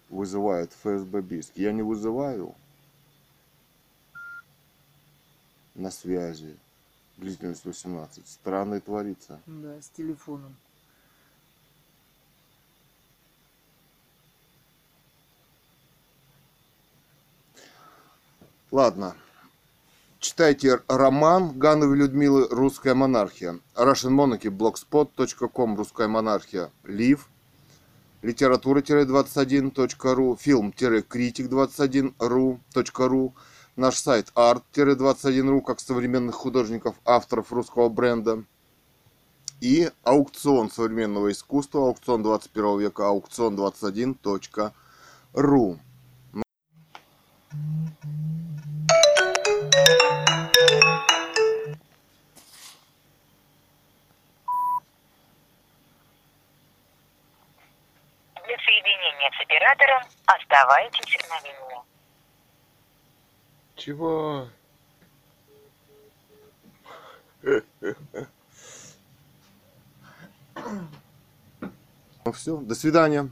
Вызывают ФСБ Бийск. Я не вызываю. На связи. Длительность 18. Странно творится. Да, с телефоном. Ладно. Читайте роман Гановой Людмилы «Русская монархия». Russian Monarchy, blogspot.com, «Русская монархия», Лив, литература-21.ру, фильм-критик21.ру, наш сайт art-21.ру, как современных художников, авторов русского бренда, и аукцион современного искусства, аукцион 21 века, аукцион21.ру. Для соединения с оператором оставайтесь на линии. Чего? Ну все, до свидания.